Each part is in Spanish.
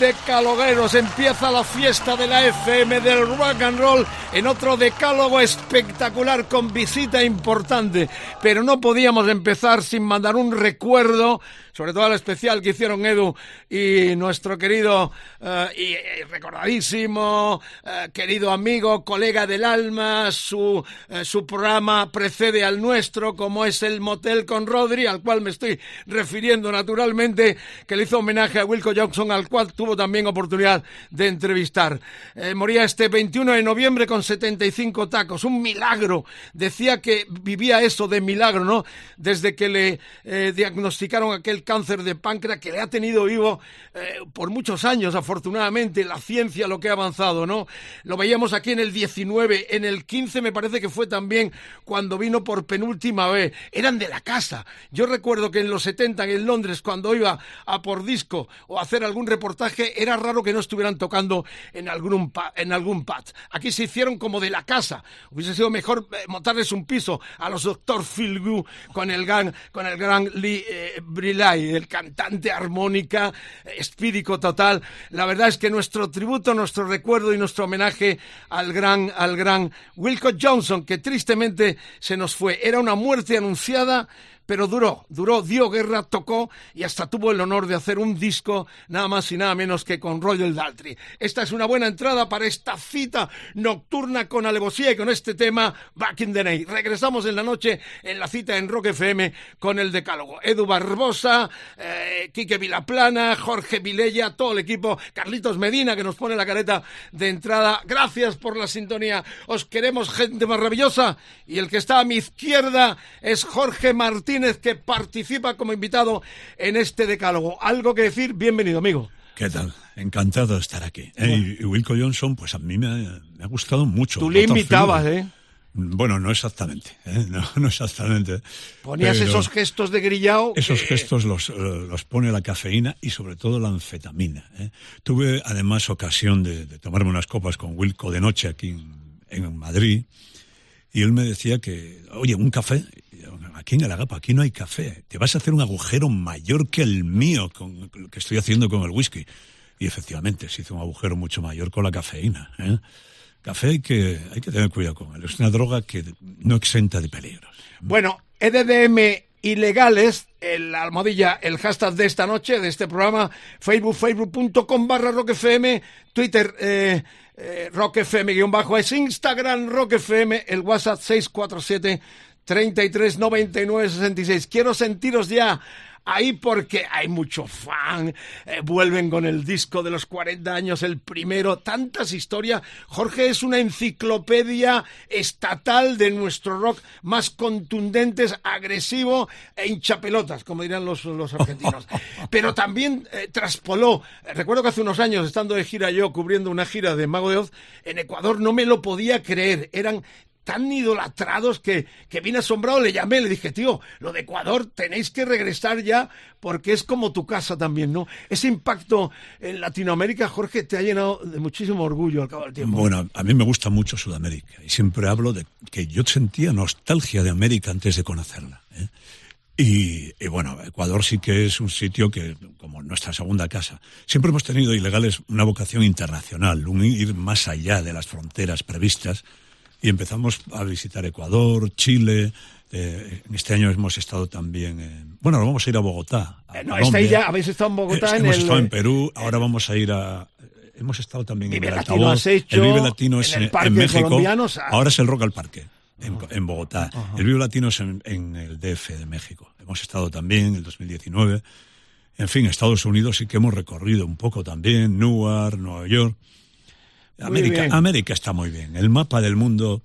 Vamos de calogueros, empieza la fiesta de la FM del rock and roll en otro decálogo espectacular con visita importante. Pero no podíamos empezar sin mandar un recuerdo, sobre todo al especial que hicieron Edu y nuestro querido eh, y eh, recordadísimo, eh, querido amigo, colega del alma, su, su programa precede al nuestro, como es el Motel con Rodri, al cual me estoy refiriendo naturalmente, que le hizo homenaje a Wilco Johnson, al cual tuvo también oportunidad de entrevistar. Eh, moría este 21 de noviembre con 75 tacos, un milagro. Decía que vivía eso de milagro, ¿no? Desde que le eh, diagnosticaron aquel cáncer de páncreas que le ha tenido vivo eh, por muchos años, afortunadamente, la ciencia lo que ha avanzado, ¿no? Lo veíamos aquí en el 19, en el 15 me parece que fue también cuando vino por penúltima vez. Eran de la casa. Yo recuerdo que en los 70 en Londres, cuando iba a por disco o hacer algún reportaje, era raro que no estuvieran tocando en algún, en algún pad. Aquí se hicieron como de la casa. Hubiese sido mejor eh, montarles un piso a los Dr. Phil con el gran, con el gran Lee eh, Brillat. Guy, el cantante armónica, espíritu total. La verdad es que nuestro tributo, nuestro recuerdo y nuestro homenaje al gran, al gran Wilco Johnson, que tristemente se nos fue. Era una muerte anunciada pero duró, duró, dio guerra, tocó y hasta tuvo el honor de hacer un disco nada más y nada menos que con Royal Daltrey. Esta es una buena entrada para esta cita nocturna con Alevosía y con este tema Back in the Night. Regresamos en la noche en la cita en Rock FM con el decálogo. Edu Barbosa, eh, Quique Vilaplana, Jorge Vilella, todo el equipo, Carlitos Medina que nos pone la careta de entrada. Gracias por la sintonía. Os queremos gente maravillosa y el que está a mi izquierda es Jorge Martínez que participa como invitado en este decálogo. ¿Algo que decir? Bienvenido, amigo. ¿Qué tal? Encantado de estar aquí. Eh, y Wilco Johnson, pues a mí me ha, me ha gustado mucho. Tú le invitabas. ¿eh? Bueno, no exactamente, ¿eh? no, no exactamente. Ponías Pero esos gestos de grillao. Esos que- gestos los, eh, los pone la cafeína y sobre todo la anfetamina. ¿eh? Tuve además ocasión de, de tomarme unas copas con Wilco de noche aquí en, en Madrid y él me decía que, oye, un café, aquí en el Agapa, aquí no hay café, te vas a hacer un agujero mayor que el mío con que estoy haciendo con el whisky. Y efectivamente, se hizo un agujero mucho mayor con la cafeína. ¿eh? Café hay que, hay que tener cuidado con él. Es una droga que no exenta de peligros. Bueno, EDDM ilegales, el almohadilla, el hashtag de esta noche, de este programa, Facebook, facebook.com barra rockfm, Twitter, eh, eh, rockfm guion bajo, es Instagram rockfm, el WhatsApp 647 33 99 66. Quiero sentiros ya ahí porque hay mucho fan, eh, vuelven con el disco de los 40 años, el primero, tantas historias. Jorge es una enciclopedia estatal de nuestro rock más contundentes, agresivo e hinchapelotas, como dirán los, los argentinos. Pero también eh, traspoló, recuerdo que hace unos años, estando de gira yo, cubriendo una gira de Mago de Oz, en Ecuador no me lo podía creer, eran tan idolatrados que, que vine asombrado, le llamé, le dije, tío, lo de Ecuador tenéis que regresar ya porque es como tu casa también, ¿no? Ese impacto en Latinoamérica, Jorge, te ha llenado de muchísimo orgullo al cabo del tiempo. Bueno, a mí me gusta mucho Sudamérica y siempre hablo de que yo sentía nostalgia de América antes de conocerla. ¿eh? Y bueno, Ecuador sí que es un sitio que, como nuestra segunda casa, siempre hemos tenido ilegales una vocación internacional, un ir más allá de las fronteras previstas y empezamos a visitar Ecuador, Chile. eh, este año hemos estado también en... Bueno, ahora vamos a ir a Bogotá. a Eh, no, estáis ya, habéis estado en Bogotá Eh, en hemos el... estado en Perú, ahora vamos a ir a... Hemos estado también Vive en el Latino altavoz. has hecho, el Vive Latino en es el en, Parque en México. Ah. Ahora es el Rock al Parque, en, en Bogotá. El Vive Latino es en, en el DF de México. Hemos estado también en el 2019. En fin, Estados Unidos sí que hemos recorrido un poco también, Newark, Nueva York. América, está muy bien. El mapa del mundo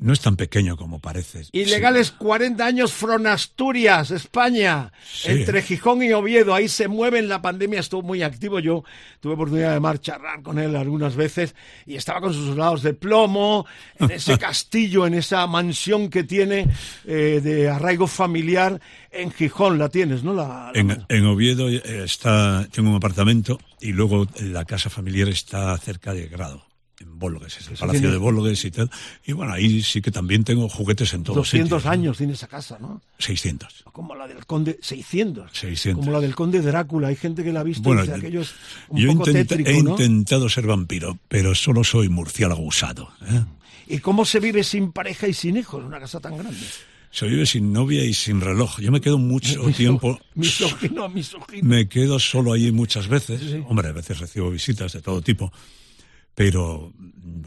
no es tan pequeño como parece. Ilegales 40 años from Asturias, España, Sí. entre Gijón y Oviedo, ahí se mueven, la pandemia estuvo muy activo, yo tuve oportunidad de marchar con él algunas veces y estaba con sus lados de plomo, en ese castillo, en esa mansión que tiene eh, de arraigo familiar en Gijón, la tienes, ¿no? La, la- En, en Oviedo eh, está, tengo un apartamento y luego la casa familiar está cerca de Grado, en Bólgues, es el Palacio de Bólgues y tal. Y bueno, ahí sí que también tengo juguetes en todos 200 sitios, ¿no? años tiene esa casa, ¿no? 600. Como la del conde, 600. 600. Como la del conde Drácula, hay gente que la ha visto Bueno, y dice, aquello es un yo poco intenta- tétrico, he ¿no? intentado ser vampiro, pero solo soy murciélago usado. ¿eh? ¿Y cómo se vive sin pareja y sin hijos en una casa tan grande? Se vive sin novia y sin reloj. Yo me quedo mucho Miso- tiempo... Misógino, misógino. Me quedo solo allí muchas veces. Hombre, a veces recibo visitas de todo tipo. Pero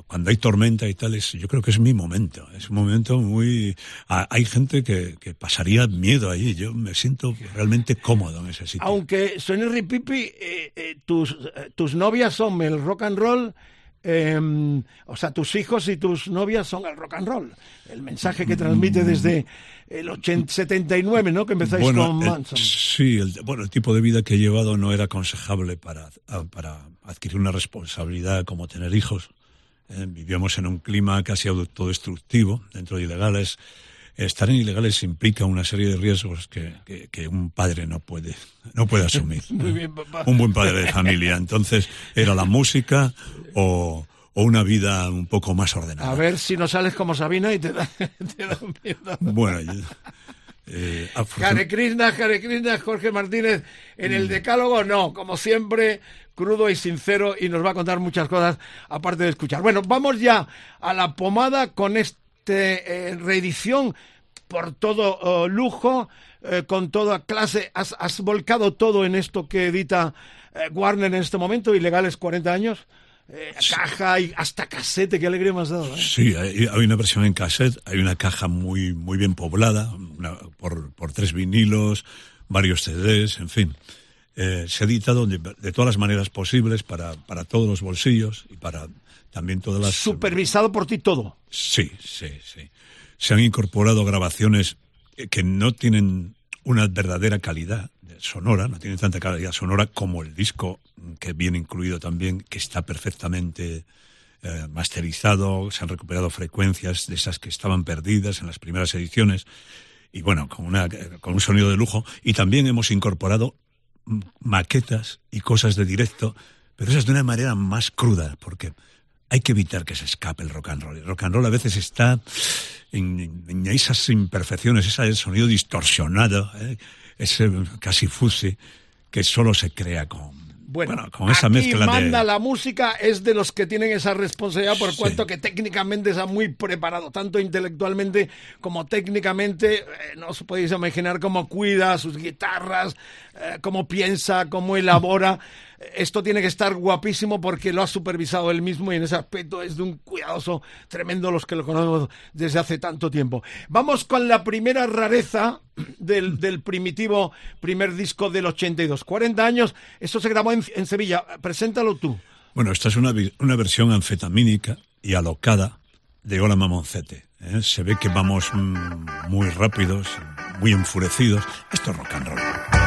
cuando hay tormenta y tal, es, yo creo que es mi momento. Es un momento muy... Hay gente que, que pasaría miedo allí. Yo me siento realmente cómodo en ese sitio. Aunque suene ripipi, eh, eh, tus, eh, tus novias son el rock and roll, eh, o sea, tus hijos y tus novias son el rock and roll. El mensaje que transmite desde el 80, 79, ¿no? Que empezáis con el- Manson. sí, el, bueno, el tipo de vida que he llevado no era aconsejable para, para adquirir una responsabilidad como tener hijos. Eh, vivíamos en un clima casi autodestructivo dentro de ilegales. Estar en ilegales implica una serie de riesgos que, que- que un padre no puede, no puede asumir. Muy bien, papá. Un buen padre de familia. Entonces, era la música o, o una vida un poco más ordenada. A ver si no sales como Sabina y te da, te da miedo. Bueno, yo- Eh, Hare Krishna, Hare Krishna, Jorge Martínez. En Mm. el decálogo, no, como siempre, crudo y sincero y nos va a contar muchas cosas aparte de escuchar. Bueno, vamos ya a la pomada con este reedición por todo oh, lujo, eh, con toda clase. Has, has volcado todo en esto que edita eh, Warner en este momento, Ilegales 40 años. Eh, caja y hasta casete, qué alegría me has dado. ¿eh? Sí, hay, hay una versión en cassette, hay una caja muy, muy bien poblada, una- por, por tres vinilos, varios CDs, en fin. Eh, se ha editado de, de todas las maneras posibles para, para todos los bolsillos y para también todas las... Supervisado por ti todo. Sí, sí, sí. Se han incorporado grabaciones eh, que no tienen una verdadera calidad sonora, no tienen tanta calidad sonora como el disco mm, que viene incluido también, que está perfectamente eh, masterizado, se han recuperado frecuencias de esas que estaban perdidas en las primeras ediciones y bueno, con, una, eh, con un sonido de lujo. Y también hemos incorporado mm, maquetas y cosas de directo, pero esas de una manera más cruda, porque hay que evitar que se escape el rock and roll. El rock and roll a veces está en, en esas imperfecciones, ese sonido distorsionado, ¿eh? ese casi fuzzy, que solo se crea con, Bueno, con esa aquí mezcla manda de... la música, es de los que tienen esa responsabilidad por Sí. cuanto que técnicamente está muy preparado, tanto intelectualmente como técnicamente. Eh, no os podéis imaginar cómo cuida sus guitarras, eh, cómo piensa, cómo elabora. Esto tiene que estar guapísimo porque lo ha supervisado él mismo y en ese aspecto es de un cuidadoso tremendo los que lo conocemos desde hace tanto tiempo. Vamos con la primera rareza del, del primitivo primer disco del 82. 40 años, esto se grabó en, en Sevilla. Preséntalo tú. Bueno, esta es una, una versión anfetamínica y alocada de Hola Mamoncete. ¿eh? Se ve que vamos mm, muy rápidos, muy enfurecidos. Esto es rock and roll.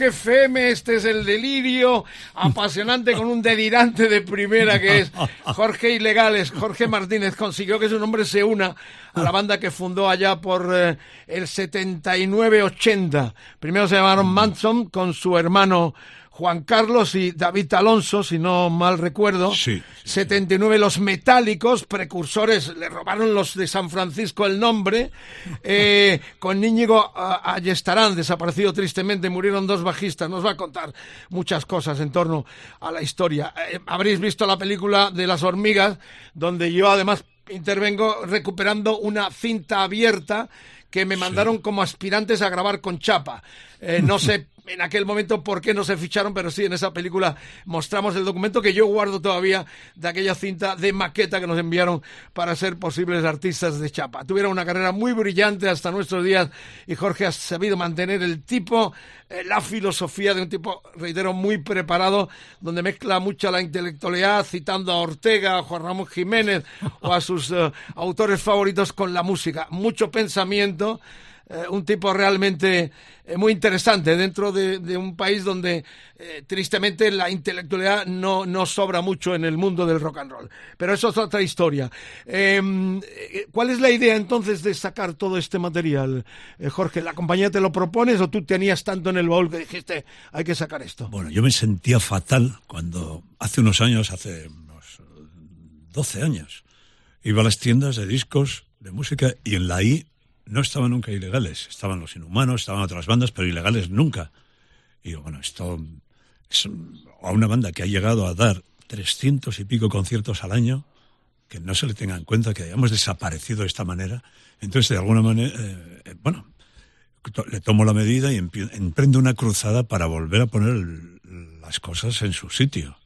Rock FM, este es el delirio apasionante con un delirante de primera que es Jorge Ilegales. Jorge Martínez consiguió que su nombre se una a la banda que fundó allá por eh, el 79-80. Primero se llamaron Manson con su hermano Juan Carlos y David Alonso, si no mal recuerdo. Sí, 79 los metálicos, precursores, le robaron los de San Francisco el nombre, eh, con Íñigo ah, Ayestarán, desaparecido tristemente, murieron dos bajistas, nos va a contar muchas cosas en torno a la historia. Eh, habréis visto la película de las hormigas, donde yo además intervengo recuperando una cinta abierta que me mandaron como aspirantes a grabar con chapa. Eh, no sé en aquel momento por qué no se ficharon, pero sí en esa película mostramos el documento que yo guardo todavía de aquella cinta de maqueta que nos enviaron para ser posibles artistas de chapa. Tuvieron una carrera muy brillante hasta nuestros días y Jorge ha sabido mantener el tipo, eh, la filosofía de un tipo, reitero, muy preparado, donde mezcla mucha la intelectualidad, citando a Ortega, a Juan Ramón Jiménez o a sus eh, autores favoritos con la música. Mucho pensamiento eh, un tipo realmente eh, muy interesante dentro de, un país donde eh, tristemente la intelectualidad no, no sobra mucho en el mundo del rock and roll. Pero eso es otra historia. Em, ¿Cuál es la idea entonces de sacar todo este material, Jorge? ¿La compañía te lo propones o tú tenías tanto en el baúl que dijiste hay que sacar esto? Bueno, yo me sentía fatal cuando hace unos años, hace unos 12 años, iba a las tiendas de discos de música y en la I no estaban nunca ilegales. Estaban los inhumanos, estaban otras bandas, pero ilegales nunca. Y bueno, esto es a una banda que ha llegado a dar 300 y pico conciertos al año, que no se le tenga en cuenta que hayamos desaparecido de esta manera. Entonces, de alguna manera, eh, bueno, le tomo la medida y emprendo una cruzada para volver a poner las cosas en su sitio.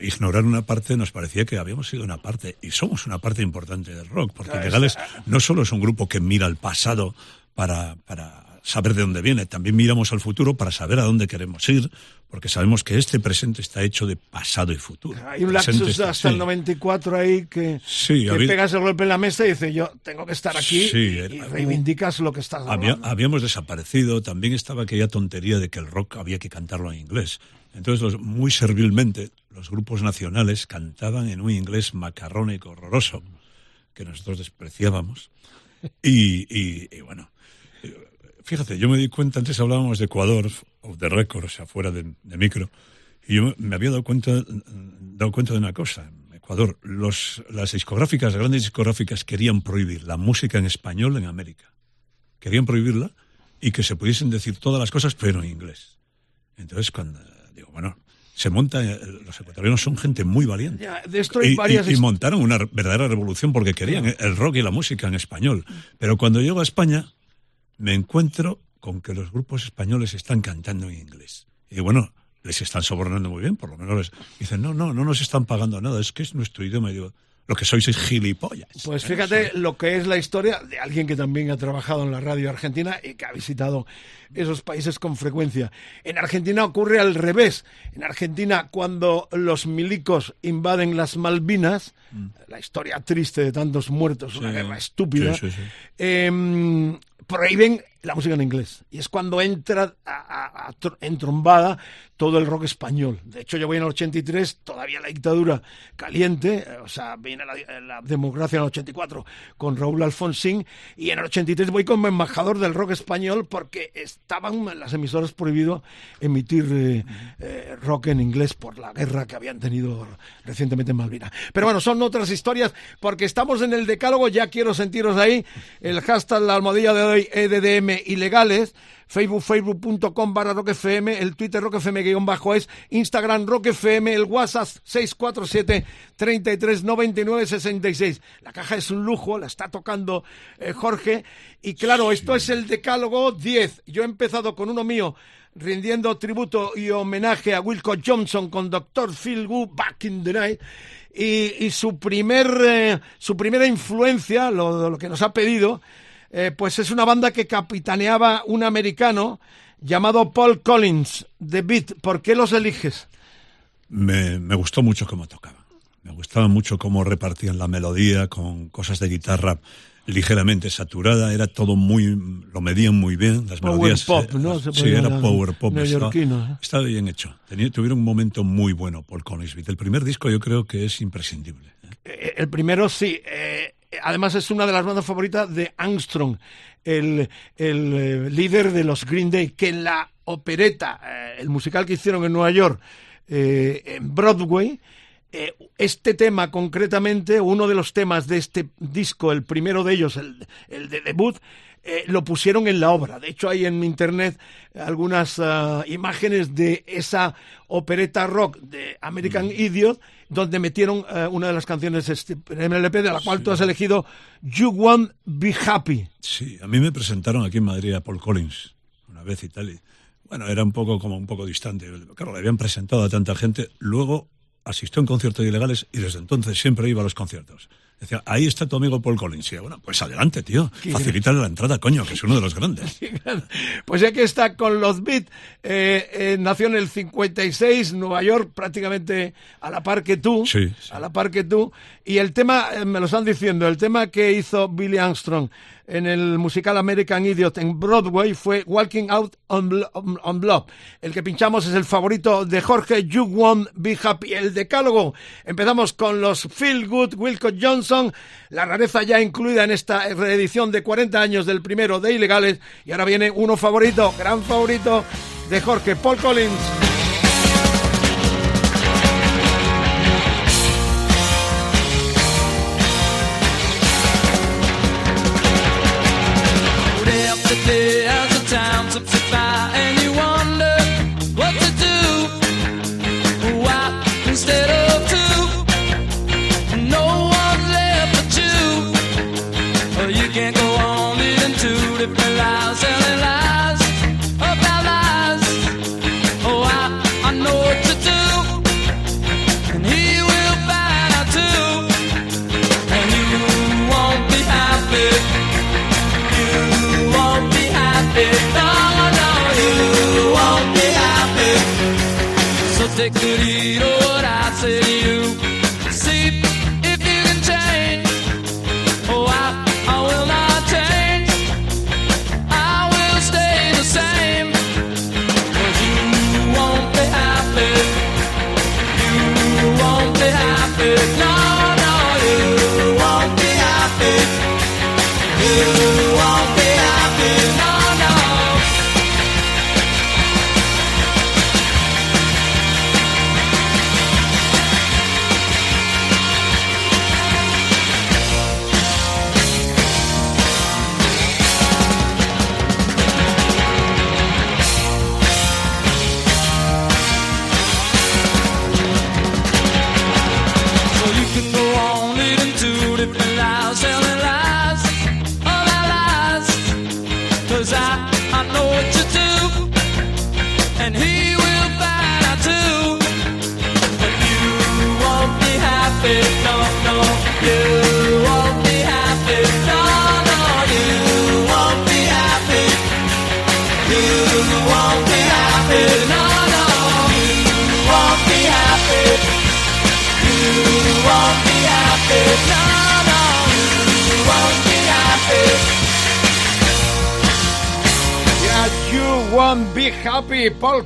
Ignorar una parte nos parecía que habíamos sido una parte, y somos una parte importante del rock, porque Legales no solo es un grupo que mira al pasado para, para saber de dónde viene, también miramos al futuro para saber a dónde queremos ir, porque sabemos que este presente está hecho de pasado y futuro. Hay un está- hasta el sí. 94 ahí que, Sí, que había- pegas el golpe en la mesa y dices yo tengo que estar aquí Sí, y, era- y reivindicas lo que estás Había- hablando. habíamos desaparecido, también estaba aquella tontería de que el rock había que cantarlo en inglés. Entonces, muy servilmente, los grupos nacionales cantaban en un inglés macarrónico horroroso, que nosotros despreciábamos. Y, y- bueno, fíjate, yo me di cuenta, antes hablábamos de Ecuador, of the record, o sea, fuera de, de micro, y yo me había dado cuenta, dado cuenta de una cosa. Ecuador, los, las discográficas, las grandes discográficas querían prohibir la música en español en América querían prohibirla y que se pudiesen decir todas las cosas, pero en inglés. Entonces, cuando digo, bueno, se monta, eh, los ecuatorianos son gente muy valiente. Ya, Y, varias y- y his- montaron una verdadera revolución porque querían el rock y la música en español. Pero cuando llego a España, me encuentro con que los grupos españoles están cantando en inglés. Y bueno, les están sobornando muy bien, por lo menos les dicen, no, no, no nos están pagando nada, es que es nuestro idioma. Y digo, lo que sois es gilipollas. Pues fíjate lo que es la historia de alguien que también ha trabajado en la radio argentina y que ha visitado esos países con frecuencia. En Argentina ocurre al revés. En Argentina, cuando los milicos invaden las Malvinas, la historia triste de tantos muertos, una Mm. Guerra estúpida, Sí, sí, sí. em, prohíben la música en inglés. Y es cuando entra a, a- entrombada todo el rock español. De hecho, yo voy en el 83, todavía la dictadura caliente, eh, o sea, viene la, la democracia en el 84 con Raúl Alfonsín, y en el 83 voy como embajador del rock español porque estaban las emisoras prohibido emitir eh, eh, rock en inglés por la guerra que habían tenido recientemente en Malvinas. Pero bueno, son otras historias porque estamos en el decálogo, ya quiero sentiros ahí, el hashtag la almohadilla de hoy EDDM ilegales, Facebook, facebook.com barra roquefm, el Twitter roquefm guion bajo es, Instagram roquefm, el WhatsApp 647 33 99 66. La caja es un lujo, la está tocando eh, Jorge, y claro, esto es el decálogo 10. Yo he empezado con uno mío, rindiendo tributo y homenaje a Wilco Johnson con Dr. Phil Wu Back in the Night. Y, y su, primer, eh, su primera influencia, lo, lo que nos ha pedido, eh, pues es una banda que capitaneaba un americano llamado Paul Collins, The Beat. ¿Por qué los eliges? me, me gustó mucho cómo tocaban. Me gustaba mucho cómo repartían la melodía con cosas de guitarra ligeramente saturada. Era todo muy, lo medían muy bien. Las Power melodías. pop, eh, ¿no? Se sí, era power pop. Estaba, ¿eh? estaba bien hecho. Tenía, tuvieron un momento muy bueno Paul Collins. El primer disco yo creo que es imprescindible. El primero sí. eh, además es una de las bandas favoritas de Armstrong, el, el, eh, líder de los Green Day, que en la opereta, eh, el musical que hicieron en Nueva York, eh, en Broadway, este tema concretamente, uno de los temas de este disco, el primero de ellos, el, el de debut, eh, lo pusieron en la obra. De hecho, hay en internet algunas ah, imágenes de esa opereta rock de American Idiot, donde metieron eh, una de las canciones este primer LP, de la cual tú has elegido You Won't Be Happy. Sí, a mí me presentaron aquí en Madrid a Paul Collins una vez y tal. y bueno, era un poco como un poco distante. Claro, le habían presentado a tanta gente. Luego asistió a un concierto de ilegales y desde entonces siempre iba a los conciertos. Decía, ahí está tu amigo Paul Collins. Y bueno, pues adelante, tío. Facilítale la entrada, coño, que es uno de los grandes. Pues ya que está con los Beat, eh, eh, nació en el 56, Nueva York, prácticamente a la par que tú. Sí, sí. A la par que tú. Y el tema, eh, me lo están diciendo, el tema que hizo Billy Armstrong en el musical American Idiot en Broadway fue Walking Out on, Blo- on, on. El que pinchamos es el favorito de Jorge, You Won't Be Happy, el decálogo. Empezamos con los Feel Good, Wilco Johnson, la rareza ya incluida en esta reedición de 40 años del primero de Ilegales. Y ahora viene uno favorito, gran favorito de Jorge, Paul Collins.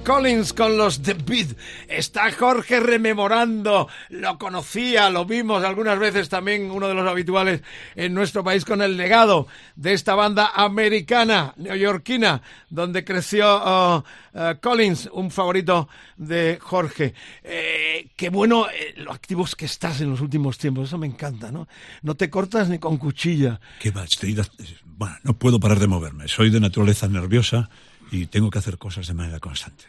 Collins con los The Beat. Está Jorge rememorando. Lo conocía, lo vimos algunas veces también, uno de los habituales en nuestro país con el legado de esta banda americana, neoyorquina, donde creció oh, eh, Collins, un favorito de Jorge. Eh, qué bueno eh, lo activos que estás en los últimos tiempos. Eso me encanta, ¿no? No te cortas ni con cuchilla. Qué va, bueno, no puedo parar de moverme. Soy de naturaleza nerviosa y tengo que hacer cosas de manera constante.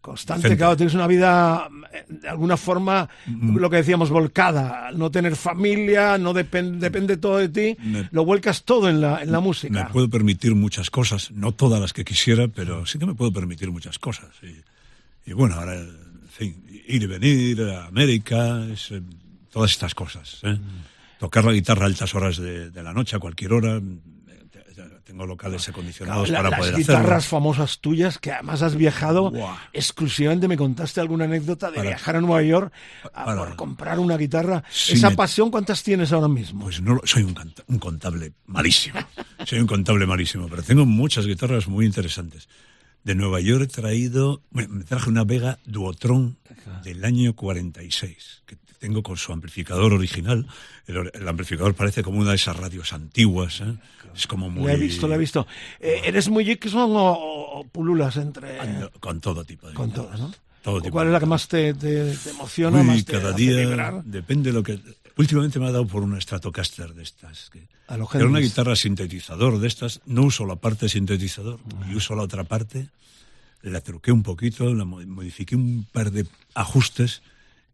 Constante, Gente. claro, tienes una vida eh, de alguna forma, Mm. lo que decíamos, volcada. No tener familia, no depen- depende todo de ti, Me- lo vuelcas todo en la, en la Me música. puedo permitir muchas cosas, no todas las que quisiera, pero sí que me puedo permitir muchas cosas. Y, y bueno, ahora, en fin, ir y venir a América, es, eh, todas estas cosas. ¿eh? Tocar la guitarra a altas horas de, de la noche, a cualquier hora. Tengo locales acondicionados La- para las poder guitarras hacerlo. famosas tuyas, que además has viajado Buah. exclusivamente, me contaste alguna anécdota de Para- viajar a Nueva York a- para- por comprar una guitarra. Esa me- pasión, ¿cuántas tienes ahora mismo? Pues no, soy un, canta- un contable malísimo. soy un contable malísimo, pero tengo muchas guitarras muy interesantes. De Nueva York he traído, bueno, me traje una Vega Duotron del año 46, que tengo con su amplificador original. El, el amplificador parece como una de esas radios antiguas, ¿eh? Es como muy... La he visto, la he visto. Eh, ¿Eres muy Gibson o, o pululas entre...? Ando Con todo tipo de Con todas, ¿no? Todo tipo ¿Cuál de es la que más te, te- te emociona? Uy, más te cada hace día vibrar? depende de lo que. Últimamente me ha dado por una Stratocaster de estas. Que, lo era una guitarra sintetizador de estas. No uso la parte sintetizador Ah. y uso la otra parte. La truqué un poquito, la mo- modifiqué un par de ajustes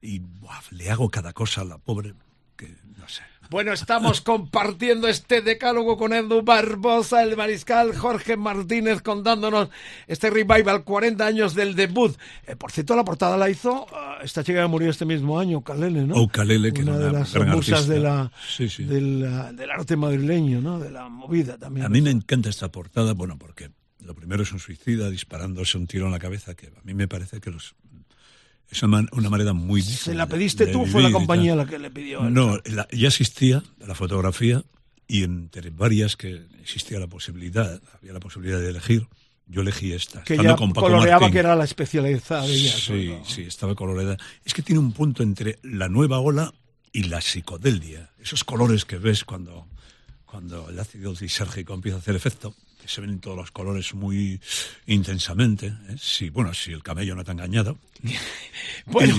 y buah, le hago cada cosa a la pobre que no sé. Bueno, estamos compartiendo este decálogo con Edu Barbosa, el mariscal Jorge Martínez, contándonos este revival, 40 años del debut. Eh, por cierto, la portada la hizo ah, esta chica que murió este mismo año, Calele, ¿no? Oh, Calele, que una era de las gran musas artista. de la, Sí, sí. de la- del arte madrileño, ¿no? De la movida también. A mí me encanta esta portada, bueno, porque lo primero es un suicida disparándose un tiro en la cabeza, que a mí me parece que los, es una, man- una manera muy... ¿Se digna la pediste de tú o fue la compañía la que le pidió? No, la- ya existía la fotografía y entre varias que existía la posibilidad, había la posibilidad de elegir, yo elegí esta. que ya con Paco coloreaba Martín. que era la especialidad de ella. Sí, ¿no? sí, estaba colorada. Es que tiene un punto entre la nueva ola y la psicodelia. Esos colores que ves cuando, cuando el ácido disérgico empieza a hacer efecto, que se ven todos los colores muy intensamente. ¿eh? Sí, bueno, si el camello no te ha engañado. Bueno,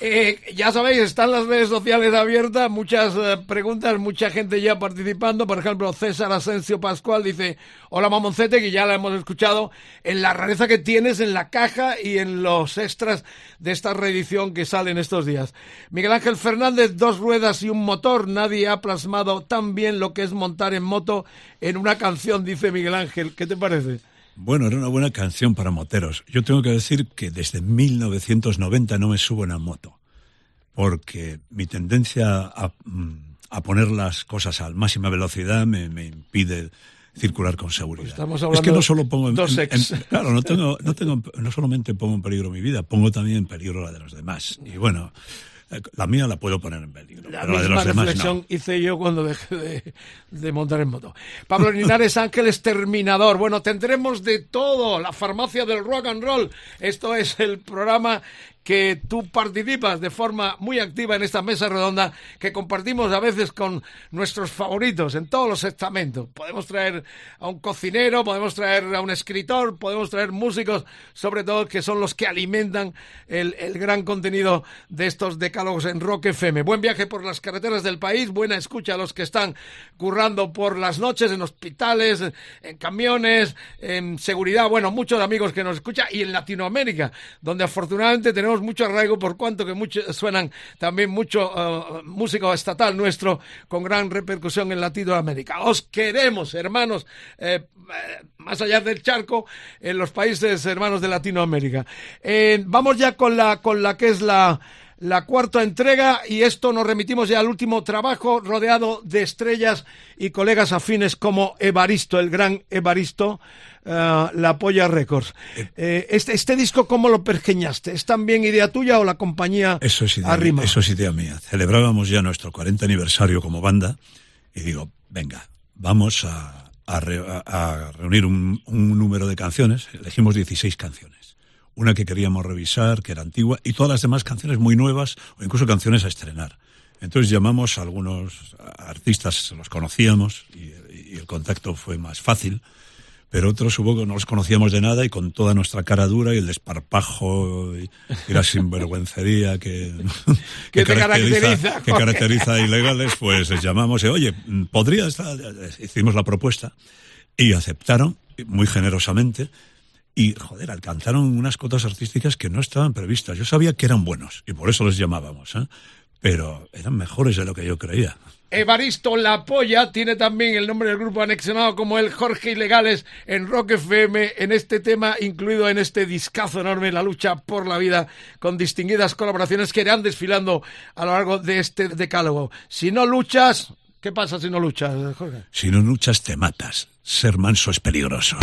eh, ya sabéis, están las redes sociales abiertas, muchas eh, preguntas, mucha gente ya participando. Por ejemplo, César Asensio Pascual dice, hola Mamoncete, que ya la hemos escuchado, en la rareza que tienes en la caja y en los extras de esta reedición que salen estos días. Miguel Ángel Fernández, dos ruedas y un motor. Nadie ha plasmado tan bien lo que es montar en moto en una canción, dice Miguel Ángel. ¿Qué te parece? Bueno, era una buena canción para moteros. Yo tengo que decir que desde 1990 no me subo en la moto, porque mi tendencia a, mm, a poner las cosas a máxima velocidad me, me impide circular con seguridad. Pues estamos es hablando que no solo pongo en, dos en- ex. en- claro, no tengo, no tengo, no solamente pongo en peligro mi vida, pongo también en peligro la de los demás. Y bueno, la mía la puedo poner en peligro, La pero la de los demás reflexión no. hice yo cuando dejé de, de montar en moto. Pablo Linares Ángeles Terminador. Bueno, tendremos de todo. La farmacia del rock and roll. Esto es el programa que tú participas de forma muy activa en esta mesa redonda que compartimos a veces con nuestros favoritos en todos los estamentos. Podemos traer a un cocinero, podemos traer a un escritor, podemos traer músicos, sobre todo que son los que alimentan el, el gran contenido de estos decálogos en Rock FM. Buen viaje por las carreteras del país, buena escucha a los que están currando por las noches en hospitales, en camiones, en seguridad, bueno, muchos amigos que nos escuchan y en Latinoamérica, donde afortunadamente tenemos mucho arraigo por cuanto que mucho, suenan también mucho eh, músico estatal nuestro con gran repercusión en Latinoamérica. Os queremos, hermanos, eh, eh, más allá del charco, en los países hermanos de Latinoamérica. Eh, vamos ya con la, con la que es la, la cuarta entrega y esto nos remitimos ya al último trabajo rodeado de estrellas y colegas afines como Evaristo, el gran Evaristo, eh, La Polla Records. Eh, este, este disco, ¿cómo lo pergeñaste? ¿Es también idea tuya o la compañía Eso es idea, arrima? eso es idea mía. Celebrábamos ya nuestro 40 aniversario como banda y digo, venga, vamos a, a re- a- a reunir un, un número de canciones. Elegimos 16 canciones. Una que queríamos revisar, que era antigua, y todas las demás canciones muy nuevas o incluso canciones a estrenar. Entonces llamamos a algunos artistas, los conocíamos y, y el contacto fue más fácil pero otros hubo que no los conocíamos de nada y con toda nuestra cara dura y el desparpajo y, y la sinvergüencería que, Que te caracteriza, que caracteriza a ilegales, pues les llamamos y, oye, podría estar, hicimos la propuesta y aceptaron muy generosamente y, joder, alcanzaron unas cotas artísticas que no estaban previstas. Yo sabía que eran buenos y por eso los llamábamos, ¿eh? pero eran mejores de lo que yo creía. Evaristo La Polla tiene también el nombre del grupo anexionado como el Jorge Ilegales en Rock FM en este tema incluido en este discazo enorme La lucha por la vida con distinguidas colaboraciones que irán desfilando a lo largo de este decálogo. Si no luchas, ¿qué pasa si no luchas, Jorge? Si no luchas, te matas. Ser manso es peligroso.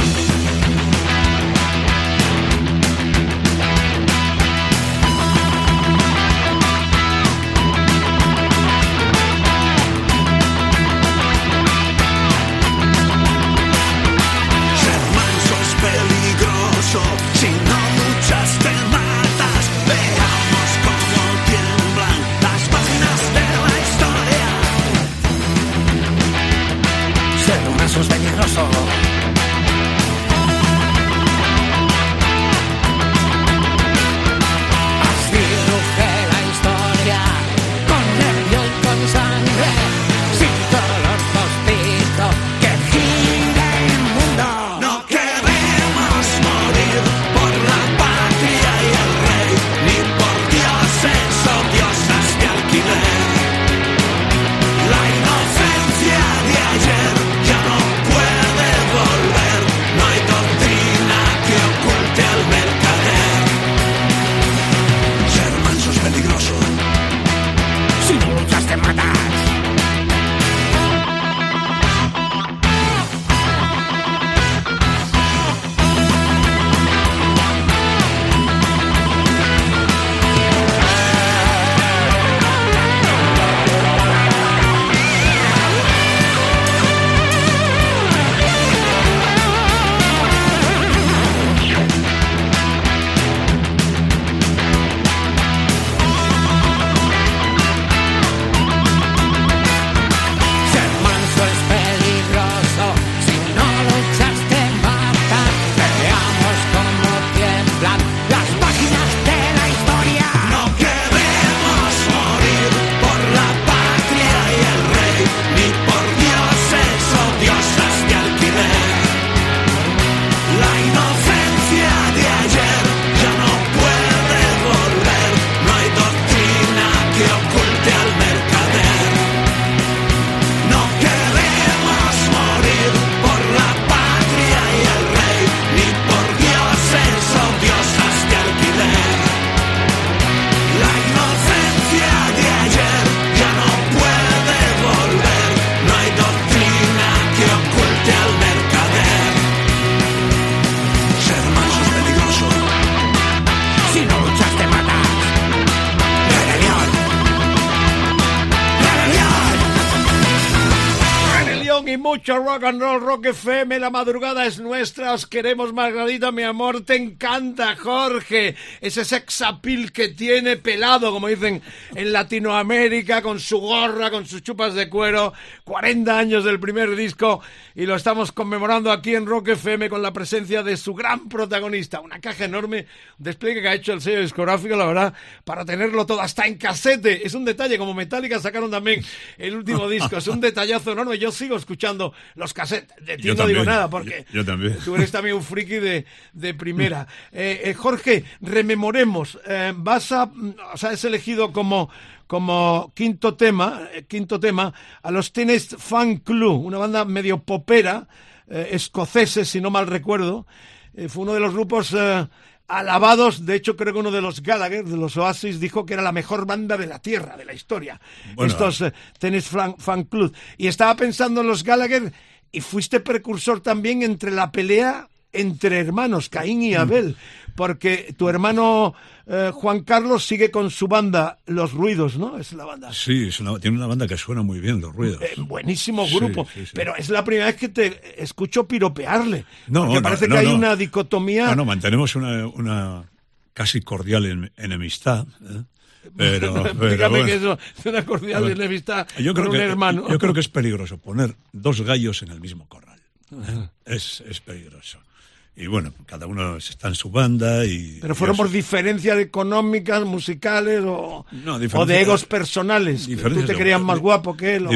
Y mucho rock and roll, rock FM, la madrugada es nuestra, os queremos Margarita, mi amor, te encanta Jorge, ese sex appeal que tiene pelado, como dicen en Latinoamérica, con su gorra, con sus chupas de cuero, 40 años del primer disco y lo estamos conmemorando aquí en Rock FM con la presencia de su gran protagonista, una caja enorme, despliegue que ha hecho el sello discográfico, la verdad, para tenerlo todo hasta en casete, es un detalle, como Metallica sacaron también el último disco, es un detallazo enorme, yo sigo escuchando los cassettes, de ti Yo no digo nada, porque yo- yo también. tú eres también un friki de, de primera. Eh, eh, Jorge, rememoremos, eh, vas a, o sea, has elegido como como quinto tema, quinto tema a los Teenage Fan Club, una banda medio popera, escoceses, si no mal recuerdo. Fue uno de los grupos alabados, de hecho creo que uno de los Gallagher, de los Oasis, dijo que era la mejor banda de la Tierra, de la historia. Bueno, Estos eh, Tennis Fan, Fan Club. Y estaba pensando en los Gallagher y fuiste precursor también entre la pelea entre hermanos, Caín y Abel, porque tu hermano eh, Juan Carlos sigue con su banda Los Ruidos, ¿no? Es la banda. Sí, es una- tiene una banda que suena muy bien, Los Ruidos. Eh, buenísimo grupo, sí, sí. pero es la primera vez que te escucho piropearle. No, porque no, parece no, que hay una dicotomía. No, no, mantenemos una, una casi cordial en- enemistad. ¿eh? Pero, pero Dígame bueno. que eso es una cordial enemistad yo con creo, un que, hermano. yo creo que es peligroso poner dos gallos en el mismo corral. ¿eh? Es, es peligroso. Y bueno, cada uno está en su banda y... Pero fueron por diferencias económicas, musicales o, No, o de egos personales. Tú te de- creías más di- guapo que él. o-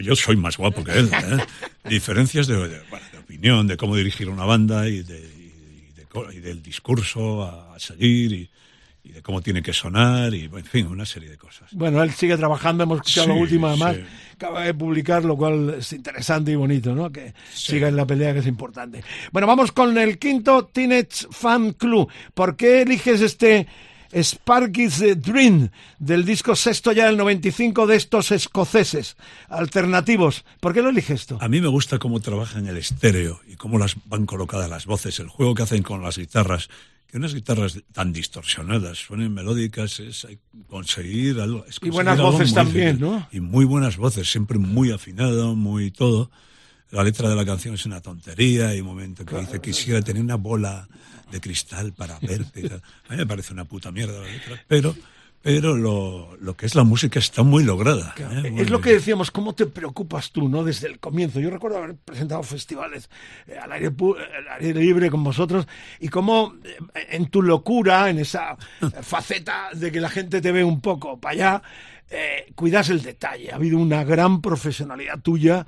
yo soy más guapo que él. ¿eh? Diferencias de, de- bueno, de opinión, de cómo dirigir una banda y, de, y de y del discurso a, a seguir y, de cómo tiene que sonar y, en fin, una serie de cosas. Bueno, él sigue trabajando, hemos escuchado Sí, lo último además, sí. acaba de publicar, lo cual es interesante y bonito, ¿no? Que siga en la pelea, que es importante. Bueno, vamos con el quinto Teenage Fan Club. ¿Por qué eliges este Sparky's Dream del disco sexto ya del 95 de estos escoceses alternativos? ¿Por qué lo eliges esto? A mí me gusta cómo trabajan el estéreo y cómo las van colocadas las voces, el juego que hacen con las guitarras. Que unas guitarras tan distorsionadas, suenen melódicas, es conseguir algo. es Y buenas conseguir algo voces también, difícil. ¿no? Y muy buenas voces, siempre muy afinado, muy todo. La letra de la canción es una tontería. Hay un momento que dice, quisiera tener una bola de cristal para verte. A mí me parece una puta mierda la letra, pero, pero lo, lo que es la música está muy lograda. ¿eh? Muy Es lo bien. que decíamos, ¿cómo te preocupas tú, no? Desde el comienzo. Yo recuerdo haber presentado festivales eh, al, aire, pu- al aire libre con vosotros y cómo eh, en tu locura, en esa faceta de que la gente te ve un poco para allá, cuidas el detalle. Ha habido una gran profesionalidad tuya,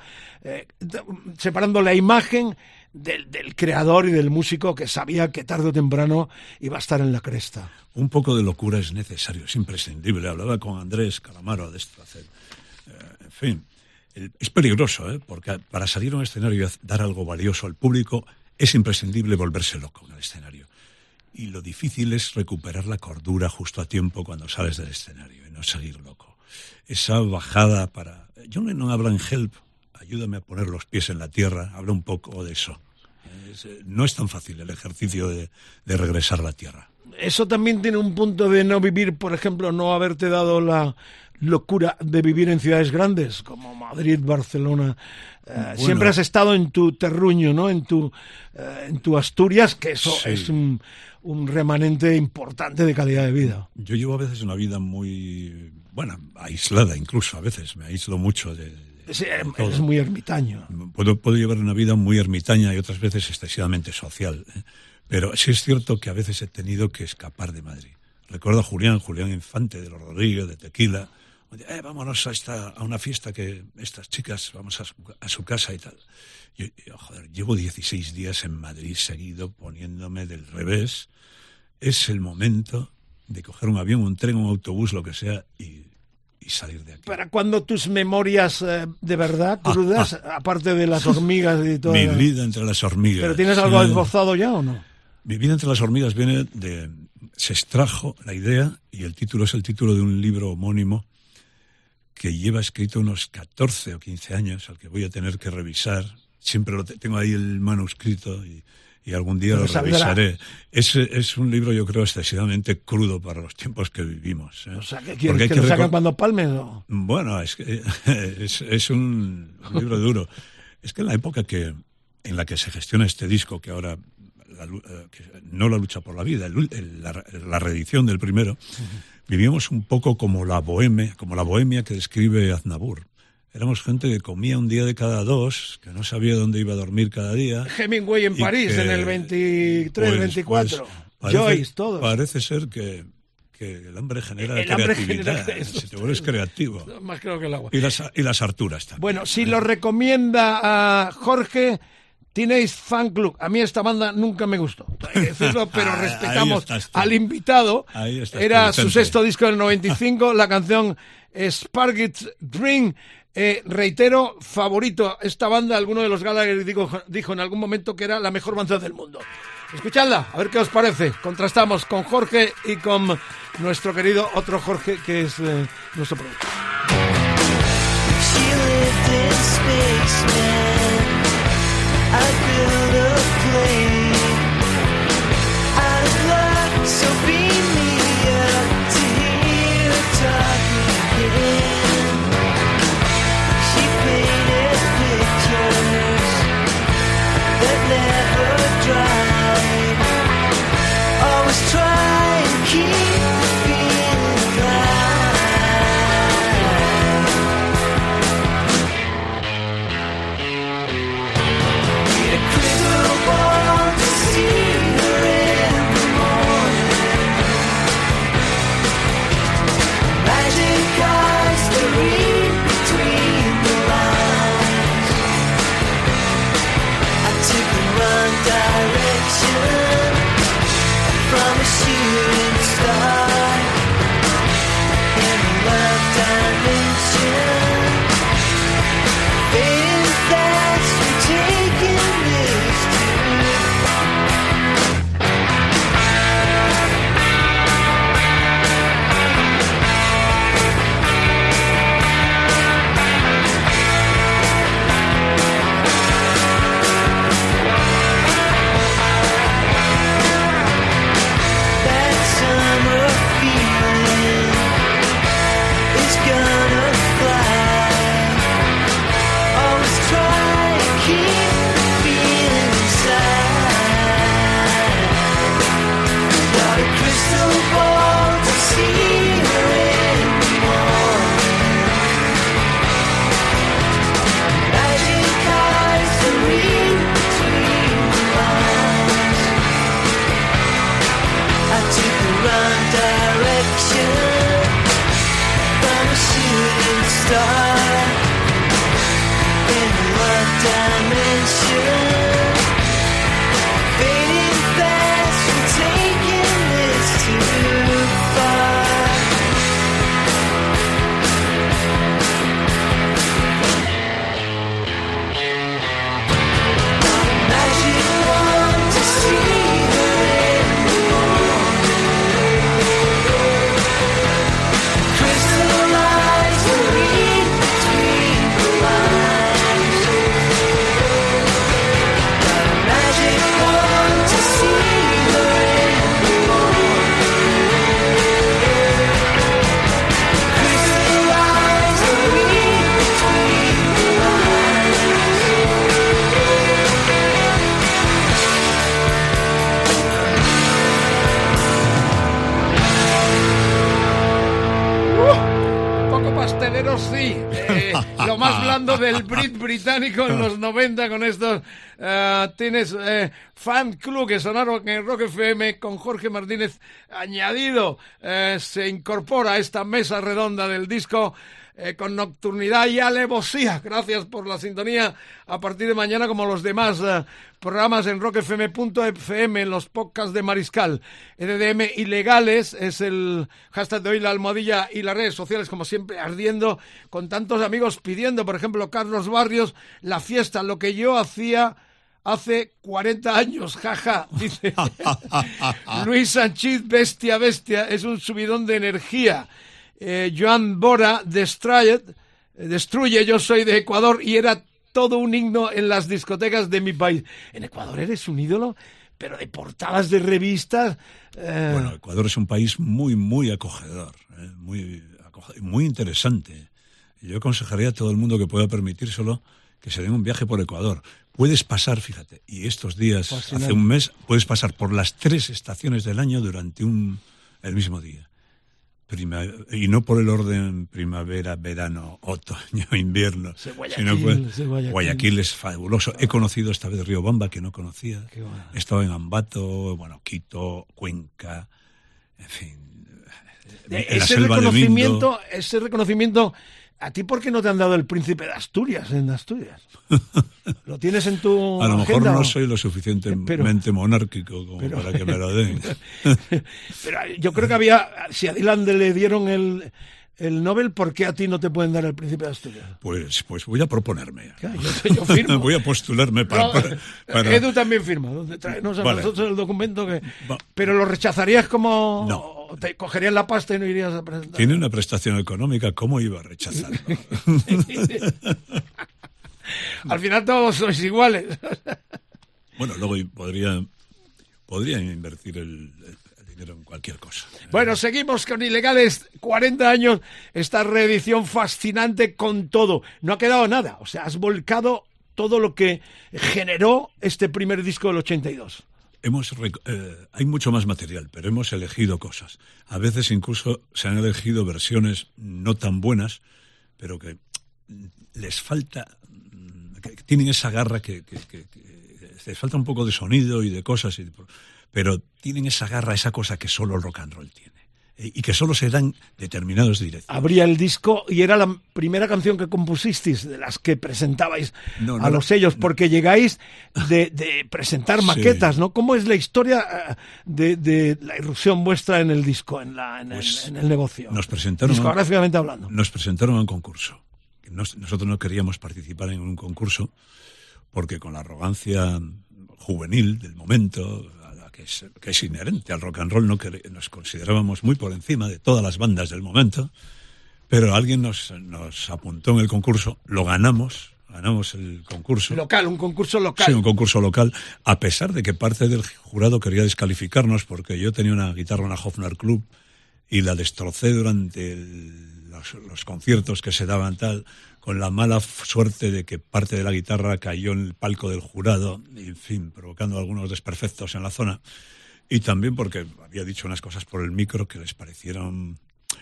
separando la imagen del, creador y del músico que sabía que tarde o temprano iba a estar en la cresta. Un poco de locura es necesario, es imprescindible. Hablaba con Andrés Calamaro de esto eh, en fin, es peligroso, ¿eh? porque para salir a un escenario y dar algo valioso al público es imprescindible volverse loco en el escenario. Y lo difícil es recuperar la cordura justo a tiempo cuando sales del escenario y no seguir loco. Esa bajada para. John Lennon habla en Help, ayúdame a poner los pies en la tierra, habla un poco de eso. Es, eh, no es tan fácil el ejercicio de, de regresar a la tierra. Eso también tiene un punto de no vivir, por ejemplo, no haberte dado la locura de vivir en ciudades grandes como Madrid, Barcelona. Eh, Siempre has estado en tu terruño, ¿no? En tu, eh, en tu Asturias, que eso Sí. es un, un remanente importante de calidad de vida. Yo llevo a veces una vida muy, bueno, aislada incluso, a veces me aíslo mucho de... Sí, eres todo. muy ermitaño. Puedo, puedo llevar una vida muy ermitaña y otras veces excesivamente social. ¿eh? Pero sí es cierto que a veces he tenido que escapar de Madrid. Recuerdo a Julián, Julián Infante de los Rodríguez, de Tequila. Eh, vámonos a, esta, a una fiesta que estas chicas, vamos a su, a su casa y tal. Y, y, oh, joder, llevo 16 días en Madrid seguido poniéndome del revés. Es el momento de coger un avión, un tren, un autobús, lo que sea, y, y salir de aquí. Para cuando tus memorias eh, de verdad crudas, aparte de las hormigas y todo. Mi vida entre las hormigas. ¿Pero tienes algo Sí. esbozado ya o no? Mi vida entre las hormigas viene de... Se extrajo la idea y el título es el título de un libro homónimo que lleva escrito unos 14 o 15 años, al que voy a tener que revisar. Siempre lo te- tengo ahí el manuscrito y, y algún día lo revisaré. Es, es un libro, yo creo, excesivamente crudo para los tiempos que vivimos. ¿eh? O sea, ¿qué Porque hay ¿Que lo sacan cuando palmes o...? bueno, es, que, es, es un, libro duro. es que en la época que en la que se gestiona este disco, que ahora la eh, que no la lucha por la vida, el el- la, la reedición del primero, vivíamos un poco como la bohemia, como la bohemia que describe Aznavour. Éramos gente que comía un día de cada dos, que no sabía dónde iba a dormir cada día. Hemingway en París que, en el 23, pues, 24. pues, parece- Joyce, todos. Parece ser que, que el hambre genera El hambre creatividad. genera eso. si te vuelves creativo. Más creo que el agua. Y las, y las Arturas también. Bueno, si lo recomienda a Jorge, tenéis fan club. A mí esta banda nunca me gustó, hay que decirlo, pero Ahí respetamos tú. al invitado. Ahí estás Era tú, su sexto disco del 95, la canción Sparkit Dream. Eh, reitero, favorito esta banda. Alguno de los Gallagher dijo, dijo en algún momento que era la mejor banda del mundo. Escuchadla, a ver qué os parece. Contrastamos con Jorge y con nuestro querido otro Jorge, que es eh, nuestro productor. Británico en los 90 con estos eh, tienes eh, fan club que sonaron en Rock FM con Jorge Martínez añadido. Eh, se incorpora a esta mesa redonda del disco. Eh, con nocturnidad y alevosía. Gracias por la sintonía. A partir de mañana, como los demás eh, programas en rockfm.fm, en los podcasts de Mariscal. EDM ilegales es el hashtag de hoy, la almohadilla y las redes sociales, como siempre, ardiendo con tantos amigos pidiendo, por ejemplo, Carlos Barrios, la fiesta, lo que yo hacía hace 40 años, jaja, dice Luis Sánchez, bestia, bestia, es un subidón de energía. Eh, Joan Bora, Destroyed, destruye, yo soy de Ecuador y era todo un himno en las discotecas de mi país. En Ecuador eres un ídolo, pero de portadas de revistas. eh, Bueno, Ecuador es un país muy, muy acogedor, ¿eh? muy, muy interesante. Yo aconsejaría a todo el mundo que pueda permitírselo que se den un viaje por Ecuador. Puedes pasar, fíjate, y estos días, Fascinante. hace un mes, puedes pasar por las tres estaciones del año durante un, el mismo día. Prima- y no por el orden primavera, verano, otoño, invierno. Ese sino Guayaquil, ese Guayaquil. Guayaquil es fabuloso. He conocido esta vez Riobamba, que no conocía. Bueno. He estado en Ambato, bueno, Quito, Cuenca, en fin. De- en la ese selva de reconocimiento, ese reconocimiento, ¿a ti por qué no te han dado el príncipe de Asturias en Asturias? ¿Lo tienes en tu A lo mejor agenda no o- soy lo suficientemente Pero- monárquico como pero- para que me lo den. Pero yo creo que había, si a Dylan le dieron el, el Nobel, ¿por qué a ti no te pueden dar el príncipe de Asturias? Pues, pues voy a proponerme. Claro, yo, yo firmo. voy a postularme para... No, para- para- Edu también firma. donde Tráenos a Vale. nosotros el documento que. Va. Pero lo rechazarías como. No. Te cogerías la pasta y no irías a presentar. Tiene una prestación económica, ¿cómo iba a rechazarlo? Al final todos sois iguales. bueno, luego podría, podría invertir el, el dinero en cualquier cosa. Bueno, seguimos con Ilegales, 40 años, esta reedición fascinante con todo. No ha quedado nada, o sea, has volcado todo lo que generó este primer disco del 82. Hemos eh, hay mucho más material, pero hemos elegido cosas. A veces incluso se han elegido versiones no tan buenas, pero que les falta, mm, tienen esa garra que, les falta un poco de sonido y de cosas, pero tienen esa garra, esa cosa que solo el rock and roll tiene. Eh, Y que solo se dan determinados directos. Abría el disco y era la primera canción que compusisteis de las que presentabais No, no, a los sellos, porque llegáis de, de presentar Sí. maquetas, ¿no? ¿Cómo es la historia eh, de, de la irrupción vuestra en el disco, en, la, en, Pues, el, en el negocio? nos presentaron- Discográficamente hablando. nos presentaron a un concurso. Nos- nosotros no queríamos participar en un concurso porque con la arrogancia juvenil del momento, que, es, que es inherente al rock and roll, no quer- nos considerábamos muy por encima de todas las bandas del momento, pero alguien nos, nos apuntó en el concurso, lo ganamos, ganamos el concurso. Local, un concurso local. Sí, un concurso local, a pesar de que parte del jurado quería descalificarnos porque yo tenía una guitarra, una Hofner Club, y la destrocé durante el- los, los conciertos que se daban tal, con la mala suerte de que parte de la guitarra cayó en el palco del jurado, en fin, provocando algunos desperfectos en la zona. Y también porque había dicho unas cosas por el micro que les parecieron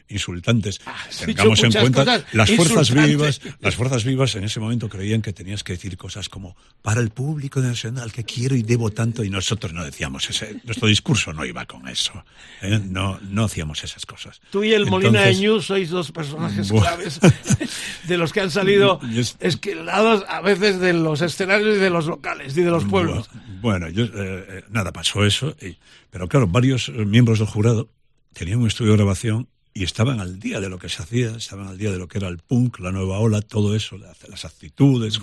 insultantes. has Tengamos en cuenta las fuerzas vivas, las fuerzas vivas en ese momento creían que tenías que decir cosas como para el público nacional que quiero y debo tanto y nosotros no decíamos ese, nuestro discurso no iba con eso, ¿eh? no no hacíamos esas cosas. Tú y el Molina de News sois dos personajes Buah. claves de los que han salido es- esquilados a veces de los escenarios y de los locales y de los pueblos. Bueno, yo, eh, eh, nada, pasó eso. y- pero claro, varios eh, miembros del jurado tenían un estudio de grabación y estaban al día de lo que se hacía, estaban al día de lo que era el punk, la nueva ola, todo eso, la- las actitudes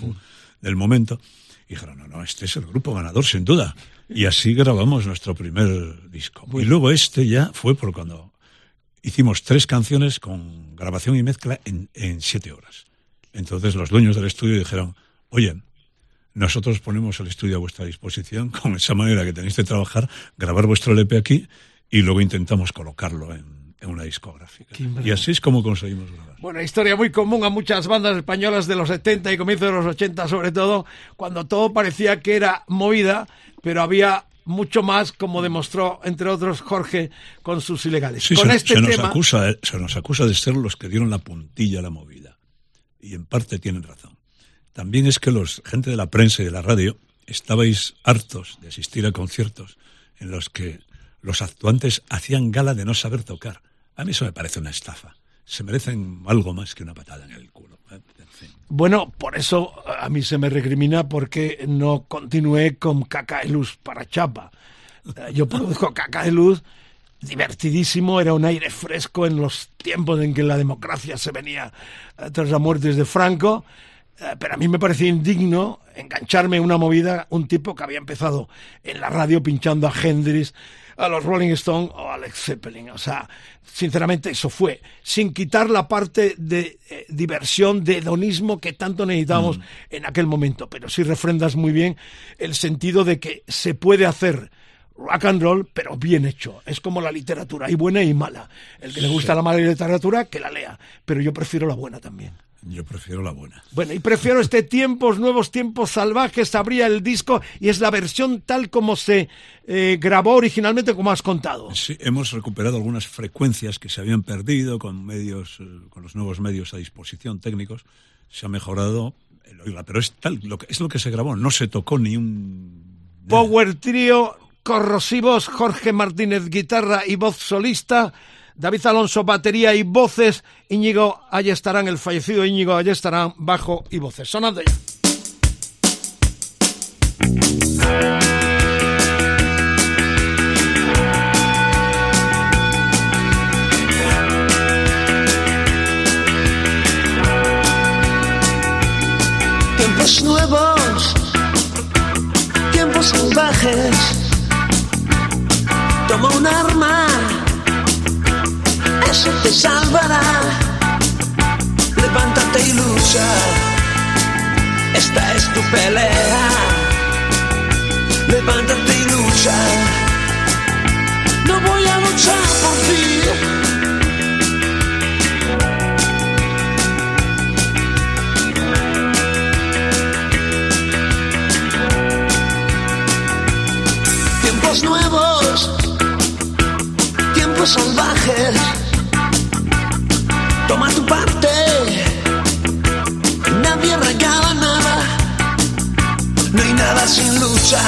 del momento. Y dijeron, no, no, este es el grupo ganador, sin duda. Y así grabamos nuestro primer disco. Y luego este ya fue por cuando hicimos tres canciones con grabación y mezcla en, en siete horas. Entonces los dueños del estudio dijeron, oye, nosotros ponemos el estudio a vuestra disposición con esa manera que tenéis de trabajar, grabar vuestro LP aquí y luego intentamos colocarlo en, en una discográfica. Y así es como conseguimos grabar. Bueno, historia muy común a muchas bandas españolas de los 70 y comienzos de los 80 sobre todo, cuando todo parecía que era movida, pero había mucho más, como demostró, entre otros, Jorge con sus ilegales. Sí, con se, este se nos tema, acusa, eh, se nos acusa de ser los que dieron la puntilla a la movida. Y en parte tienen razón. También es que los gente de la prensa y de la radio estabais hartos de asistir a conciertos en los que los actuantes hacían gala de no saber tocar. A mí eso me parece una estafa. Se merecen algo más que una patada en el culo. Bueno, por eso a mí se me recrimina porque no continué con Caca de Luz para Chapa. Eh, Yo produzco Caca de Luz, divertidísimo, era un aire fresco en los tiempos en que la democracia se venía eh, tras las muertes de Franco, pero a mí me parecía indigno engancharme en una movida, un tipo que había empezado en la radio pinchando a Hendrix, a los Rolling Stones o a Alex Zeppelin. O sea, sinceramente eso fue, sin quitar la parte de eh, diversión, de hedonismo que tanto necesitábamos en aquel momento. Pero sí refrendas muy bien el sentido de que se puede hacer rock and roll, pero bien hecho. Es como la literatura, hay buena y mala. El que le gusta la mala literatura, que la lea. Pero yo prefiero la buena también. Yo prefiero la buena. Bueno, y prefiero este Tiempos Nuevos, Tiempos Salvajes, abría el disco y es la versión tal como se eh, grabó originalmente, como has contado. Sí, hemos recuperado algunas frecuencias que se habían perdido con medios, eh, con los nuevos medios a disposición técnicos. Se ha mejorado el oírla, pero es tal, lo que, es lo que se grabó. No se tocó ni un Power Trio, corrosivos, Jorge Martínez, guitarra y voz solista, David Alonso, batería y voces, Íñigo, allí estarán, el fallecido Íñigo, allí estarán, bajo y voces. Sonando ya. Tiempos nuevos, tiempos salvajes. Toma un arma, eso te salvará. Levántate y lucha, esta es tu pelea. Levántate y lucha, no voy a luchar por ti. tiempos nuevos, tiempos salvajes. Nada sin lucha,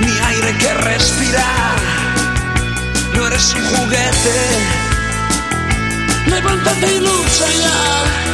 ni aire que respirar. No eres un juguete, levántate y lucha ya.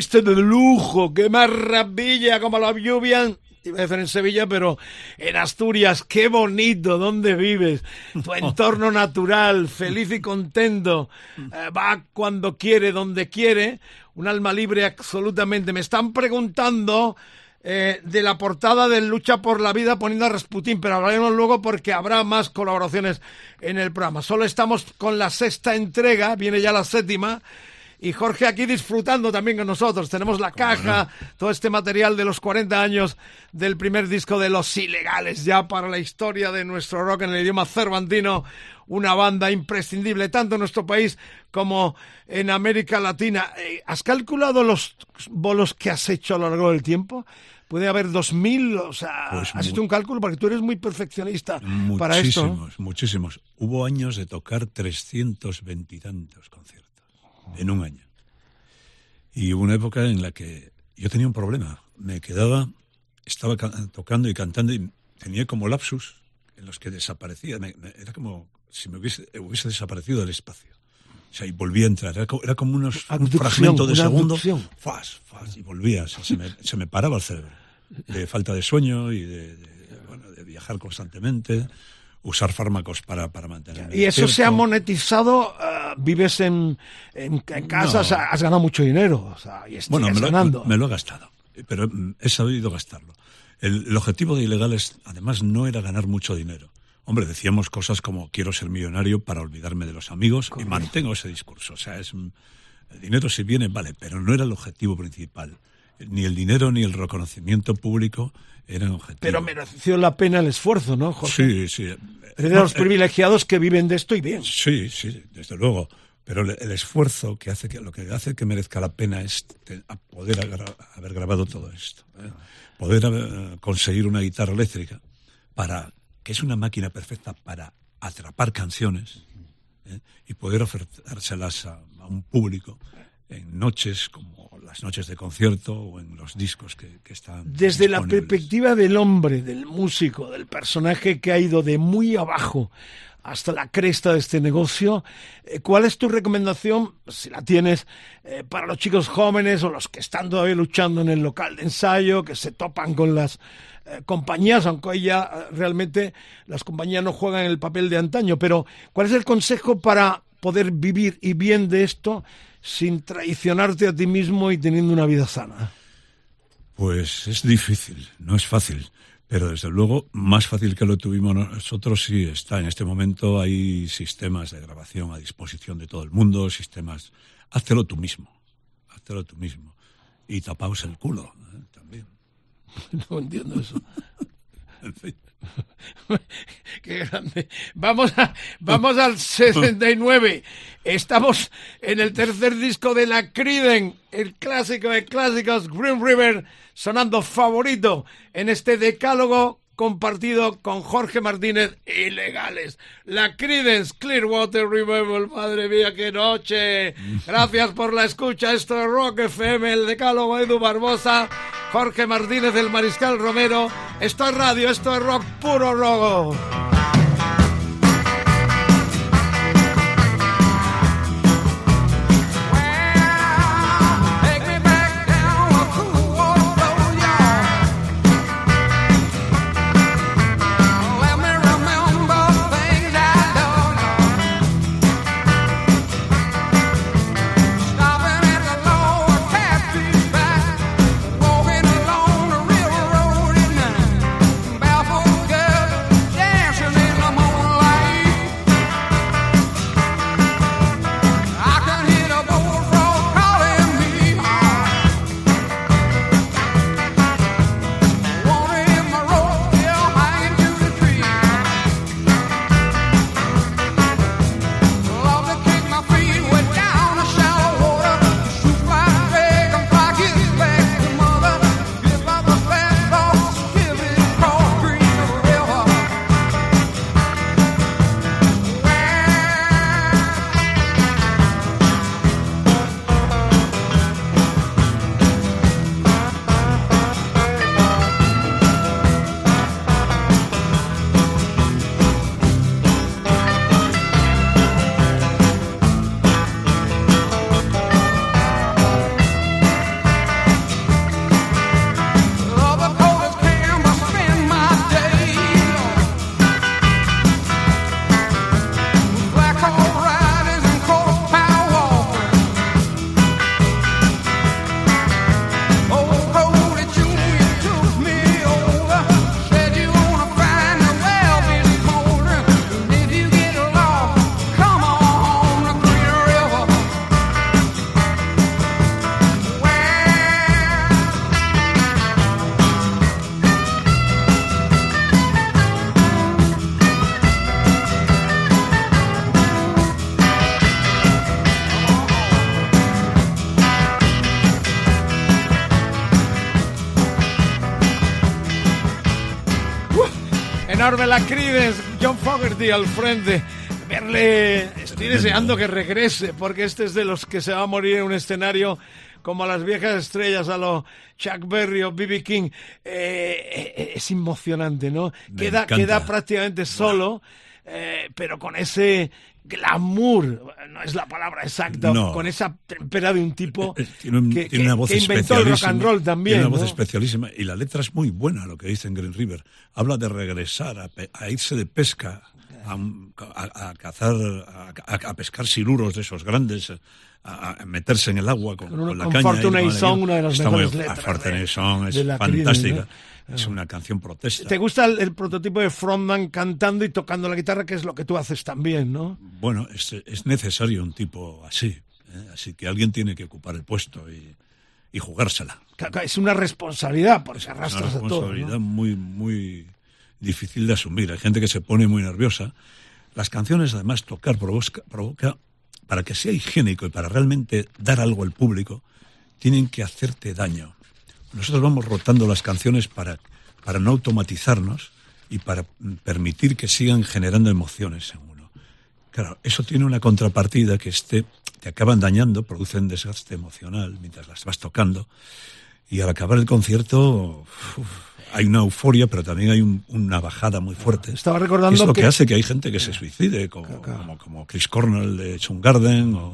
Viste de lujo, qué maravilla, como la lluvia. Iba a decir en Sevilla, pero en Asturias, qué bonito, ¿dónde vives? Tu entorno natural, feliz y contento, eh, va cuando quiere, donde quiere, un alma libre absolutamente. Me están preguntando eh, de la portada del Lucha por la Vida poniendo a Rasputín, pero hablaremos luego porque habrá más colaboraciones en el programa. Solo estamos con la sexta entrega, viene ya la séptima. Y Jorge aquí disfrutando también con nosotros. Tenemos la caja, todo este material de los 40 años del primer disco de Los Ilegales, ya para la historia de nuestro rock en el idioma cervantino. Una banda imprescindible tanto en nuestro país como en América Latina. Eh, ¿Has calculado los bolos que has hecho a lo largo del tiempo? Puede haber dos mil, o sea, Pues has hecho un cálculo porque tú eres muy perfeccionista para esto. Muchísimos, muchísimos. Hubo años de tocar 320 y tantos conciertos en un año. Y hubo una época en la que yo tenía un problema. Me quedaba, estaba ca- tocando y cantando y tenía como lapsus en los que desaparecía. Me- me- era como si me hubiese, hubiese desaparecido del espacio. O sea, y volvía a entrar. Era, co- era como unos, un Abducción, fragmento de segundo. Fas, fas, y volvía. O sea, se, me, se me paraba el cerebro. De falta de sueño y de, de- bueno, de viajar constantemente. Usar fármacos para, para mantenerme Y eso se ha monetizado, eh, vives en, en, en casa, No. o sea, has ganado mucho dinero, o sea, y Bueno, me lo, ganando. me lo he gastado, pero mm, he sabido gastarlo. El, el objetivo de Ilegales, además, no era ganar mucho dinero. Hombre, decíamos cosas como quiero ser millonario para olvidarme de los amigos y mantengo ese discurso. O sea, es mm, el dinero si viene, vale, pero no era el objetivo principal. Ni el dinero ni el reconocimiento público Pero mereció la pena el esfuerzo, ¿no, Jorge? Sí, sí. Eres de los eh, privilegiados que viven de esto y bien. Sí, sí, desde luego. Pero el, esfuerzo que hace que lo que hace que merezca la pena es poder agra- haber grabado todo esto, ¿eh? poder eh, conseguir una guitarra eléctrica para que es una máquina perfecta para atrapar canciones ¿eh? y poder ofertárselas a, a un público en noches como las noches de concierto o en los discos que, que están Desde la perspectiva del hombre, del músico, del personaje que ha ido de muy abajo hasta la cresta de este negocio, eh, ¿cuál es tu recomendación, si la tienes, eh, para los chicos jóvenes o los que están todavía luchando en el local de ensayo, que se topan con las eh, compañías, aunque hoy ya eh, realmente las compañías no juegan el papel de antaño, pero ¿cuál es el consejo para poder vivir y bien de esto sin traicionarte a ti mismo y teniendo una vida sana? Pues es difícil, no es fácil, pero desde luego más fácil que lo tuvimos nosotros sí está. En este momento hay sistemas de grabación a disposición de todo el mundo, sistemas... Háztelo tú mismo, háztelo tú mismo. Y tapaos el culo ¿eh? también. No entiendo eso. En fin. Qué grande. Vamos, a, vamos al 69. Estamos en el tercer disco de la Criden, el clásico de clásicos, Green River, sonando favorito en este decálogo compartido con Jorge Martínez, ilegales. La Credence Clearwater Revival, madre mía, qué noche. Gracias por la escucha. Esto es Rock FM, el decálogo Edu Barbosa, Jorge Martínez, el Mariscal Romero. Esto es radio, esto es rock puro rogo. Enorme la Creedence, John Fogerty al frente. Verle, estoy deseando que regrese, porque este es de los que se va a morir en un escenario como a las viejas estrellas, a lo Chuck Berry o B.B. King. Eh, eh, es emocionante, ¿no? Me Queda, encanta. queda prácticamente solo. eh, pero con ese glamour, no es la palabra exacta, No. con esa tempera de un tipo Tiene, un- que, tiene una voz que inventó el rock and roll también. Tiene una voz ¿no? especialísima. Y la letra es muy buena, lo que dice en Green River. Habla de regresar, a, a irse de pesca, a, a- a cazar, a, pescar siluros de esos grandes, a, meterse en el agua con, Con con la con caña. Fortunate y Song, guía. una de las mejores letras a Fortunate de- Song es fantástica. ¿no? Es una canción protesta. ¿Te gusta el, el prototipo de frontman cantando y tocando la guitarra, que es lo que tú haces también, no? Bueno, es, es necesario un tipo así. ¿eh? Así que alguien tiene que ocupar el puesto y, y jugársela. Es una responsabilidad, porque Es una arrastras a todo. responsabilidad ¿no? muy, muy difícil de asumir. Hay gente que se pone muy nerviosa. Las canciones, además, tocar provoca, provoca, para que sea higiénico y para realmente dar algo al público, tienen que hacerte daño. Nosotros vamos rotando las canciones para, para no automatizarnos y para permitir que sigan generando emociones en uno. Claro, eso tiene una contrapartida que este, te acaban dañando, producen desgaste emocional mientras las vas tocando. Y al acabar el concierto uf, hay una euforia, pero también hay un- una bajada muy fuerte. Estaba recordando es lo que, que- hace que hay gente que se suicide, como, como, como Chris Cornell de Garden o,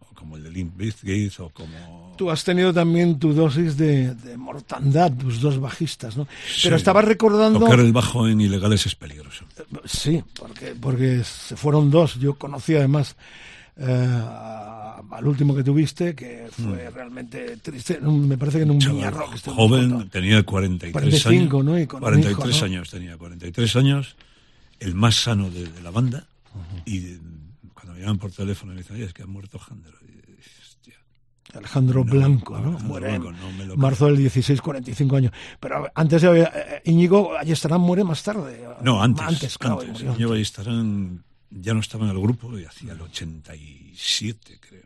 o como el de Limp Bizkit, o como... Tú has tenido también tu dosis de, de mortandad, tus dos bajistas, ¿no? Pero Sí. estabas recordando... Tocar el bajo en ilegales es peligroso. Sí, porque, porque se fueron dos. Yo conocí además al último que tuviste, que fue realmente triste. en Me parece que en un Mm. Chaval Rock. joven, tenía 43 45, años. ¿no? Y con un 43 hijo, ¿no? años tenía, 43 años, el más sano de, de la banda. Y eh, cuando me llaman por teléfono me dicen, oye, es que ha muerto Jandro. Alejandro No, Blanco, no, ¿no? Alejandro Muere en Blanco, no me lo marzo del 16, 45 años. Pero antes de eh, Íñigo Ayestarán muere más tarde. No, antes. Antes, claro. antes. murió Yo Estarán ya no estaba en el grupo y hacía el 87, creo.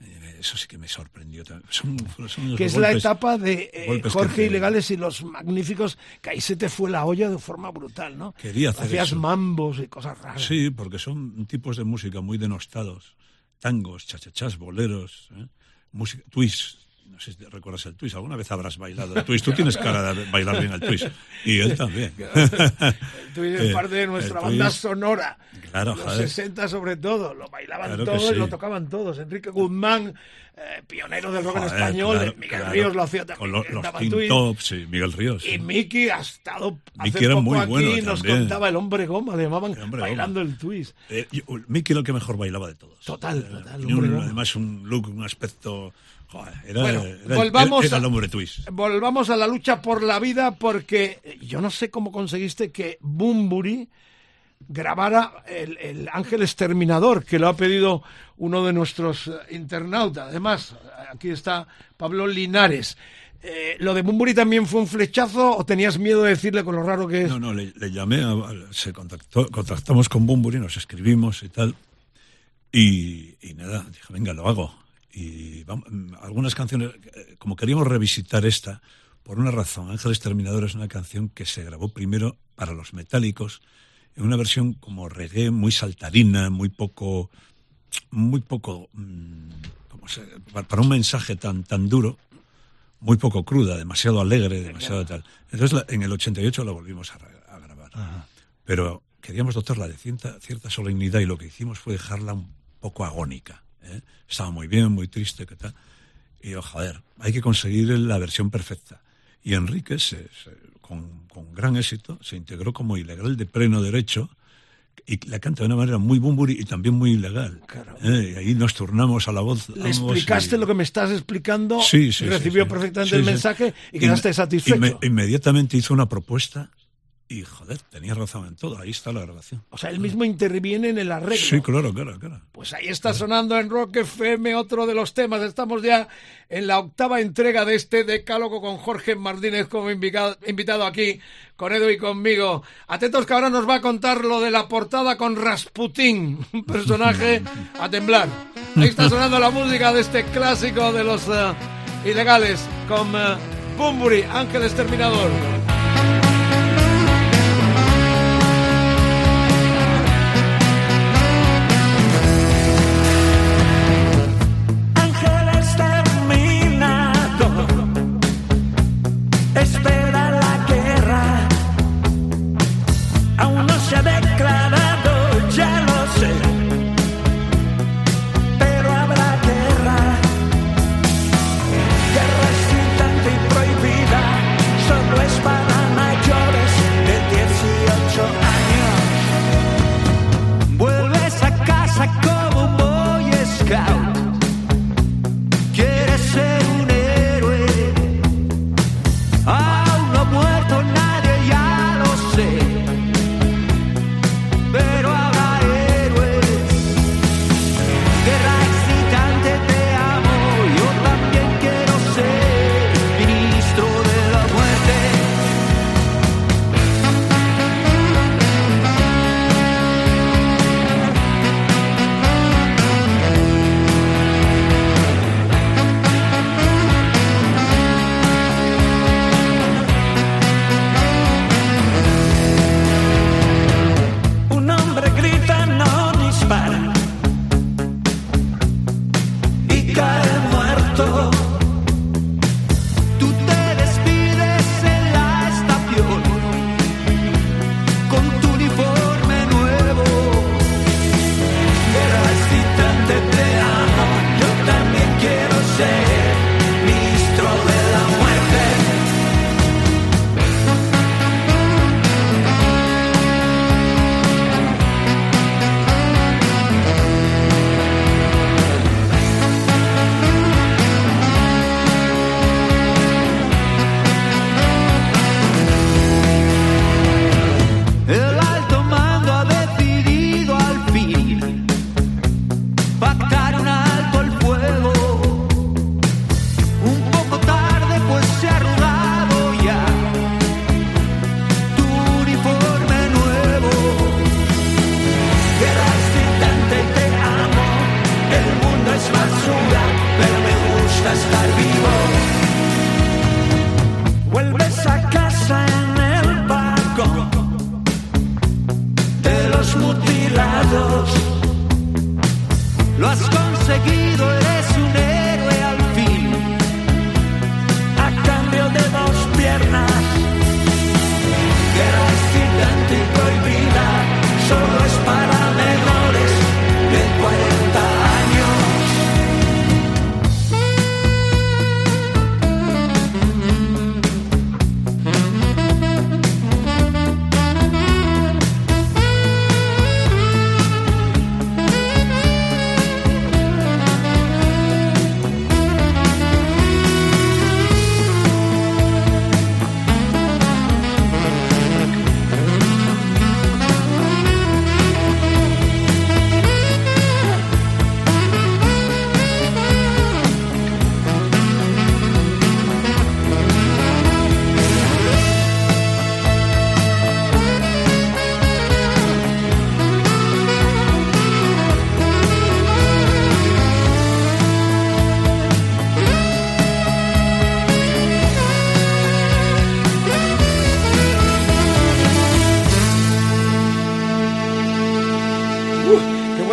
Eh, Eso sí que me sorprendió. también. Son, son los que es la etapa de eh, Jorge Ilegales y los magníficos, que ahí se te fue la olla de forma brutal, ¿no? Quería hacer Hacías eso. mambos y cosas raras. Sí, porque son tipos de música muy denostados. Tangos, chachachás, boleros, ¿eh? música, twist. No sé si te recuerdas el twist. ¿Alguna vez habrás bailado el twist? Tú tienes cara de bailar bien el twist. Y él también. Tú eres Eh, parte de nuestra el banda twist. sonora. Claro, los joder. 60 sobre todo, lo bailaban Claro todos y sí. lo tocaban todos. Enrique Guzmán, eh, pionero del rock en Joder, español, claro, Miguel claro. Ríos lo hacía Con también. lo- que los twist. Tops, sí, Miguel Ríos. Y sí. Miki ha estado hace era poco muy aquí bueno nos también. contaba el hombre goma, le llamaban El bailando goma. el twist. Eh, yo- Mickey era el que mejor bailaba de todos. Total, Eh, total, un- goma. además un look, un aspecto... joder, era, Bueno, era volvamos era el a- hombre twist. Volvamos a la lucha por la vida porque yo no sé cómo conseguiste que Bumburi grabara el, el Ángel Exterminador, que lo ha pedido uno de nuestros eh, internautas. Además, aquí está Pablo Linares. Eh, ¿Lo de Bumburi también fue un flechazo o tenías miedo de decirle con lo raro que es? No, no, le, llamé, se contactó, contactamos con Bumburi, nos escribimos y tal. Y, y nada, dije, venga, lo hago. Y vamos, mm, algunas canciones, eh, como queríamos revisitar esta, por una razón, Ángeles Terminador es una canción que se grabó primero para los metálicos, una versión como reggae, muy saltarina, muy poco, muy poco, mm, ¿cómo se- pa- para un mensaje tan, tan duro, muy poco cruda, demasiado alegre, demasiado tal. Entonces la- en el 88 la volvimos a, a grabar. Pero queríamos dotarla de cierta, cierta solemnidad y lo que hicimos fue dejarla un poco agónica. ¿eh? Estaba muy bien, muy triste, ¿qué tal? Y yo, joder, hay que conseguir la versión perfecta. Y Enrique, se- se- con, con gran éxito, se integró como ilegal de pleno derecho y la canta de una manera muy bumburi y también muy ilegal. ¿eh? Y ahí nos turnamos a la voz. ¿Le explicaste lo que me estás explicando? Sí, sí. Recibió sí, perfectamente el mensaje y Inme- quedaste satisfecho. inme- inmediatamente hizo una propuesta y, joder, tenía razón en todo. Ahí está la grabación. O sea, él mismo interviene en el arreglo. Sí, claro, claro, claro. Pues ahí está sonando en Rock FM otro de los temas. Estamos ya en la octava entrega de este decálogo con Jorge Martínez como invitado, invitado aquí, con Edu y conmigo. Atentos que ahora nos va a contar lo de la portada con Rasputín, un personaje a temblar. Ahí está sonando la música de este clásico de los eh, ilegales con uh, Bumburi, Ángel Exterminador.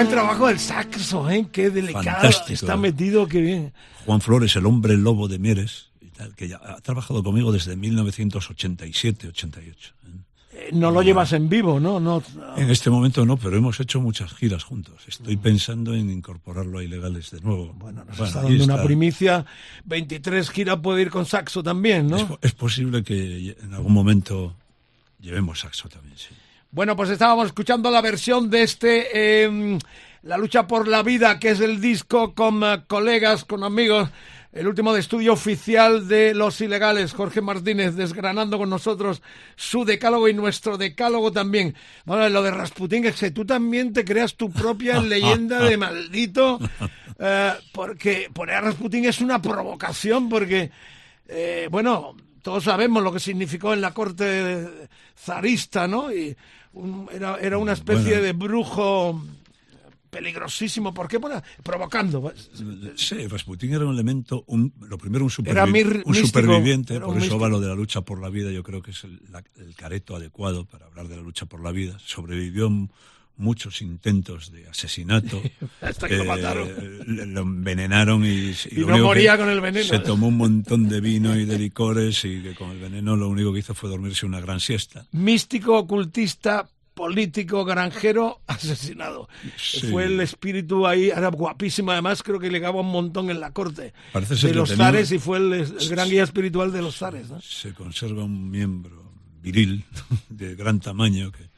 Trabajo del saxo, ¿eh? Qué delicado Fantástico. está metido, qué bien. Juan Flores, el hombre lobo de Mieres, y tal, que ya ha trabajado conmigo desde 1987-88. Eh, No lo llevas en vivo, ¿no? no En este momento no, pero hemos hecho muchas giras juntos. Estoy pensando en incorporarlo a Ilegales de nuevo. Bueno, nos Bueno, está dando una primicia. 23 gira puede ir con saxo también, ¿no? Es, es posible que en algún momento llevemos saxo también, sí. Bueno, pues estábamos escuchando la versión de este eh, La lucha por la vida, que es el disco con eh, colegas, con amigos, el último de estudio oficial de Los Ilegales, Jorge Martínez, desgranando con nosotros su decálogo y nuestro decálogo también. Bueno, lo de Rasputín, es que tú también te creas tu propia leyenda de maldito, eh, porque poner a Rasputín es una provocación, porque, eh, bueno, todos sabemos lo que significó en la corte zarista, ¿no? Y un- era, era una especie Bueno. de brujo peligrosísimo. ¿Por qué? Bueno, provocando. Sí, Rasputín era un elemento, un, lo primero un, supervi- Era mir- un místico, superviviente, era por eso místico. va lo de la lucha por la vida, yo creo que es el, la- el careto adecuado para hablar de la lucha por la vida. Sobrevivió muchos intentos de asesinato. Hasta que lo mataron. lo envenenaron y, Y lo no moría con el veneno. Se tomó un montón de vino y de licores y que con el veneno lo único que hizo fue dormirse una gran siesta. Místico, ocultista, político, granjero, asesinado. Sí. Fue el espíritu ahí, era guapísimo, además creo que legaba un montón en la corte Parece de los tenía- zares y fue el, el gran guía espiritual de los zares. ¿no? Se conserva un miembro viril de gran tamaño que,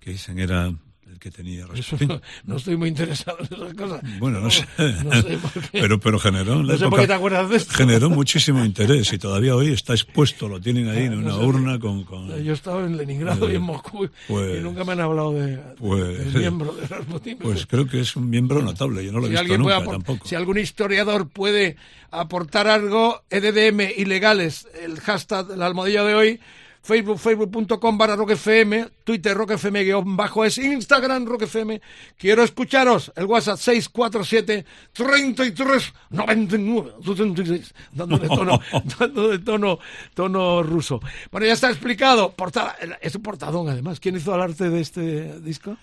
que dicen era que tenía Rasputín. no, estoy muy interesado en esas cosas. Bueno, no sé. No sé por qué. Pero, pero generó No sé por qué te acuerdas de esto. Generó muchísimo interés y todavía hoy está expuesto, lo tienen ahí en no una urna con... con- Yo estaba en Leningrado Eh, y en Moscú pues- y nunca me han hablado de, pues- del miembro de Rasputín. Pues creo que es un miembro notable, yo no lo he si visto alguien puede nunca tampoco. si algún historiador puede aportar algo, EDDM ilegales, el hashtag, la almohadilla de hoy, Facebook, facebook.com barra roquefm, Twitter roquefm guion bajo es, Instagram roquefm. Quiero escucharos, el WhatsApp 647 33 99 76, dando de tono, dando de tono, tono ruso. Bueno, ya está explicado, portada, es un portadón además. ¿Quién hizo el arte de este disco?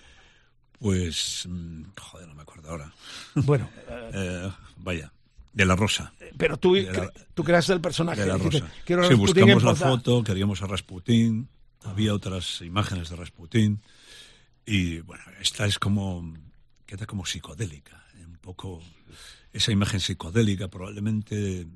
Pues, mm, joder, no me acuerdo ahora. Bueno, Eh, vaya, de la Rosa. pero tú, la- cre- tú creaste el personaje. de la dijiste, Rosa. Quiero sí, buscamos la foto, queríamos a Rasputín, había otras imágenes de Rasputín y bueno, esta es como queda como psicodélica, un poco esa imagen psicodélica probablemente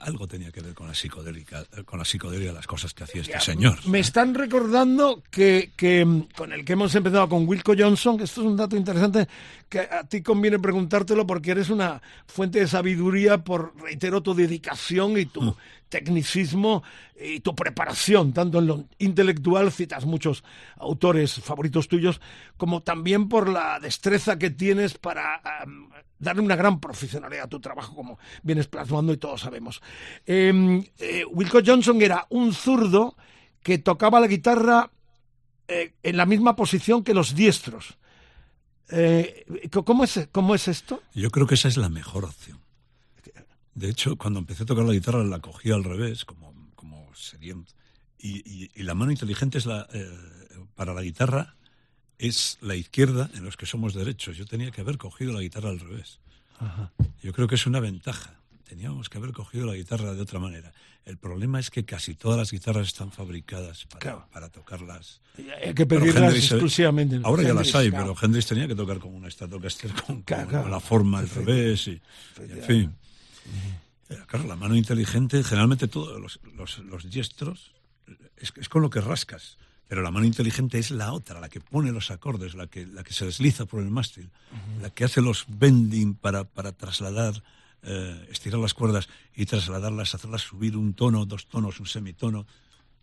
algo tenía que ver con la psicodélica, eh, con la psicodelia, las cosas que hacía este señor. Me están recordando que, que, mm, con el que hemos empezado con Wilco Johnson, que esto es un dato interesante, que a ti conviene preguntártelo porque eres una fuente de sabiduría por, reitero, tu dedicación y Mm. tu tecnicismo y tu preparación, tanto en lo intelectual, citas muchos autores favoritos tuyos, como también por la destreza que tienes para am, darle una gran profesionalidad a tu trabajo, como vienes plasmando y todos sabemos. Eh, eh, Wilco Johnson era un zurdo que tocaba la guitarra eh, en la misma posición que los diestros. Eh, ¿cómo, es, ¿Cómo es esto? Yo creo que esa es la mejor opción. De hecho, cuando empecé a tocar la guitarra la cogí al revés, como, como sería. Y, y- y la mano inteligente es la, eh, para la guitarra es la izquierda en los que somos derechos. Yo tenía que haber cogido la guitarra al revés. Yo creo que es una ventaja. Teníamos que haber cogido la guitarra de otra manera. El problema es que casi todas las guitarras están fabricadas para, Claro. para tocarlas. Hay que pedirlas exclusivamente. Ahora ya las hay, claro. pero Hendrix tenía que tocar con una Stratocaster con, con- Claro, claro. con la forma al revés y, y en fin. Eh, Claro, la mano inteligente, generalmente todos los, los, los diestros es, es con lo que rascas, pero la mano inteligente es la otra, la que pone los acordes, la que, la que se desliza por el mástil, la que hace los bending para, para trasladar, eh, estirar las cuerdas y trasladarlas, hacerlas subir un tono, dos tonos, un semitono,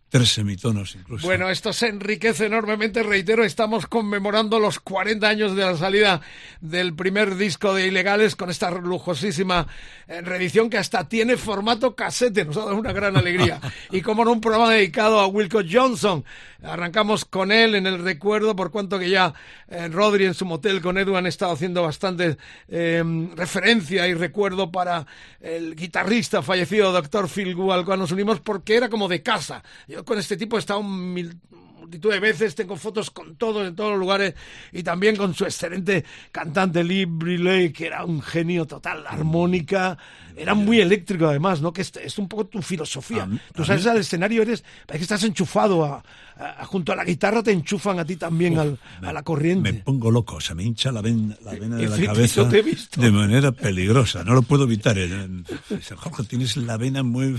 tres semitonos incluso. Bueno, esto se enriquece enormemente, reitero, estamos conmemorando los 40 años de la salida del primer disco de Ilegales con esta lujosísima eh, reedición que hasta tiene formato casete, nos ha dado una gran alegría. y como en un programa dedicado a Wilco Johnson, arrancamos con él en el recuerdo, por cuanto que ya eh, Rodri en su motel con Edu han estado haciendo bastante eh, referencia y recuerdo para el guitarrista fallecido, doctor Phil Gu, al cual nos unimos porque era como de casa. Yo con este tipo he estado mil- multitud de veces, tengo fotos con todos en todos los lugares y también con su excelente cantante Lee Briley, que era un genio total, armónica, era muy eléctrico además, ¿no? Que es, es un poco tu filosofía. Mí- Tú mí- al escenario eres, parece que estás enchufado a, a- junto a la guitarra te enchufan a ti también al- a la corriente. Me pongo loco, se me hincha la, ven- la vena de la cabeza te he visto. de manera peligrosa. No lo puedo evitar. Eh, dice, Jorge, tienes la vena muy...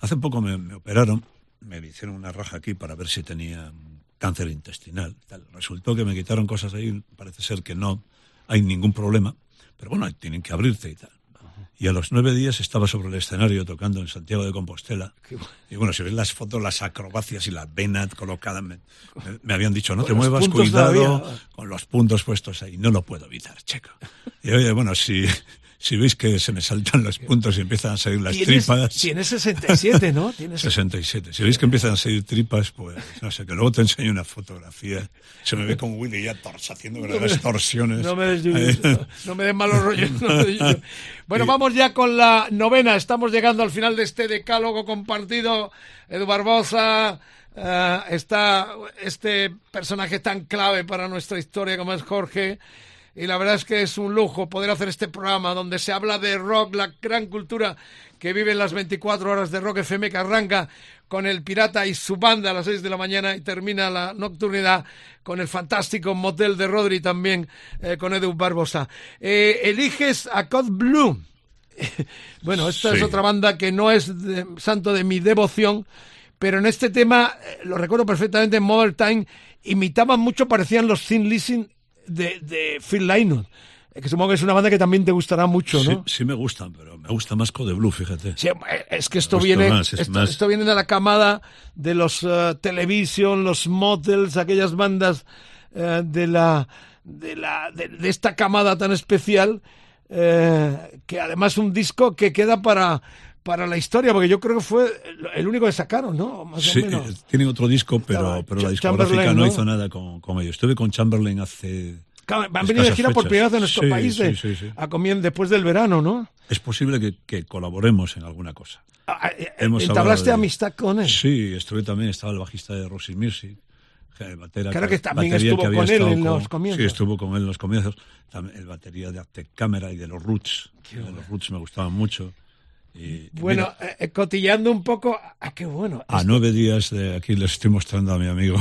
Hace poco me, me operaron, me hicieron una raja aquí para ver si tenía cáncer intestinal. tal. Resultó que me quitaron cosas ahí, parece ser que no hay ningún problema, pero bueno, tienen que abrirte y tal. Y a los nueve días estaba sobre el escenario tocando en Santiago de Compostela. Y bueno, si ves las fotos, las acrobacias y las venas colocadas, me, me- me habían dicho, no Con te muevas, cuidado, todavía. con los puntos puestos ahí. No lo puedo evitar, checo. Y oye, bueno, si, si veis que se me saltan los puntos y empiezan a salir las Tienes, tripas... tienes 67, ¿no? Tienes 67. Si veis que empiezan a salir tripas, pues no sé, que luego te enseño una fotografía. Se me ve con Willy ya tors, haciendo verdaderas torsiones. No me des, no, no me des malos rollos. no me des yuyu. Bueno, vamos ya con la novena. Estamos llegando al final de este decálogo compartido. Edu Barbosa, eh, está este personaje tan clave para nuestra historia como es Jorge. Y la verdad es que es un lujo poder hacer este programa donde se habla de rock, la gran cultura que vive en las 24 horas de Rock FM que arranca con el pirata y su banda a las 6 de la mañana y termina la nocturnidad con el fantástico motel de Rodri también eh, con Edu Barbosa. Eh, eliges a Cod Blue. bueno, esta es otra banda que no es de- santo de mi devoción, pero en este tema, eh, lo recuerdo perfectamente, en Modern Time, imitaban mucho, parecían los Thin Lizzy de, de Phil Lynott, que supongo que es una banda que también te gustará mucho, ¿no? sí me gustan, pero me gusta más Code Blue, fíjate. Sí, es que esto viene, más, es esto, más- esto viene de la camada de los eh, Television, los Motels, aquellas bandas eh, de la de la de, de esta camada tan especial eh, que además un disco que queda para para la historia porque yo creo que fue el- único que sacaron, ¿no? Más Sí, o menos. eh, tienen otro disco, pero, pero la discográfica no ¿no? hizo nada con, con ellos. Estuve con Chamberlain hace... Han venido de gira por fechas. primera vez en nuestro Sí, país de- sí, sí, a comien- después del verano, ¿no? Es posible que, que colaboremos en alguna cosa. Ah, eh, Hemos ¿Entablaste de- amistad con él? Sí, estuve también, estaba el bajista de Rosy Music. el batera Claro que también estuvo había con él en los comienzos. Sí, estuvo con él en los comienzos. También el batería de Arte Cámara y de los Roots. De los Roots me gustaban mucho. Y, y Bueno, mira, eh, cotillando un poco, ah, qué bueno. a nueve días de aquí les estoy mostrando a mi amigo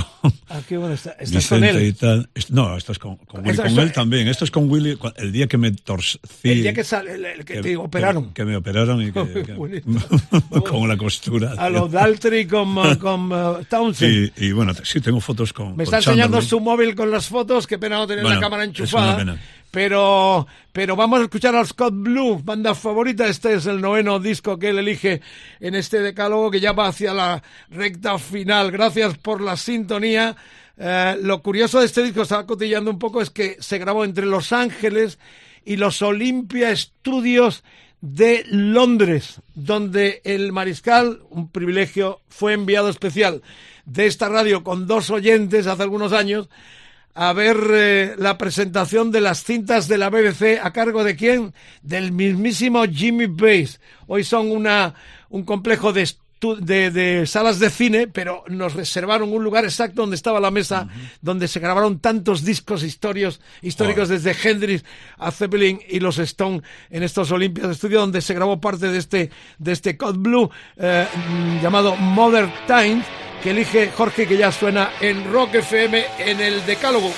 Ah, qué bueno, está- estás con Vicente y él. tal. Es- No, esto es con, con Willy. Eso- Con él también. Esto es con Willy el día que me torcí. El día que sale, el, el que te operaron. Que, que me operaron y que, que- con la costura. A los Daltrey con, con uh, Townsend. Y, y bueno, sí, tengo fotos con. Me con está enseñando su móvil con las fotos, qué pena no tener Bueno, la cámara es enchufada. una pena. Pero, pero vamos a escuchar a Scott Blue, banda favorita. Este es el noveno disco que él elige en este decálogo que ya va hacia la recta final. Gracias por la sintonía. Eh, lo curioso de este disco, estaba cotillando un poco, es que se grabó entre Los Ángeles y los Olympia Studios de Londres, donde el mariscal, un privilegio, fue enviado especial de esta radio con dos oyentes hace algunos años a ver eh, la presentación de las cintas de la BBC a cargo de quién? Del mismísimo Jimmy Bass. Hoy son una, un complejo de, de, de salas de cine, pero nos reservaron un lugar exacto donde estaba la mesa, donde se grabaron tantos discos historios, históricos desde Hendrix a Zeppelin y los Stone en estos Olimpias de Estudio, donde se grabó parte de este, de este Code Blue eh, mm, llamado Modern Times que elige Jorge, que ya suena en Rock FM en el Decálogo.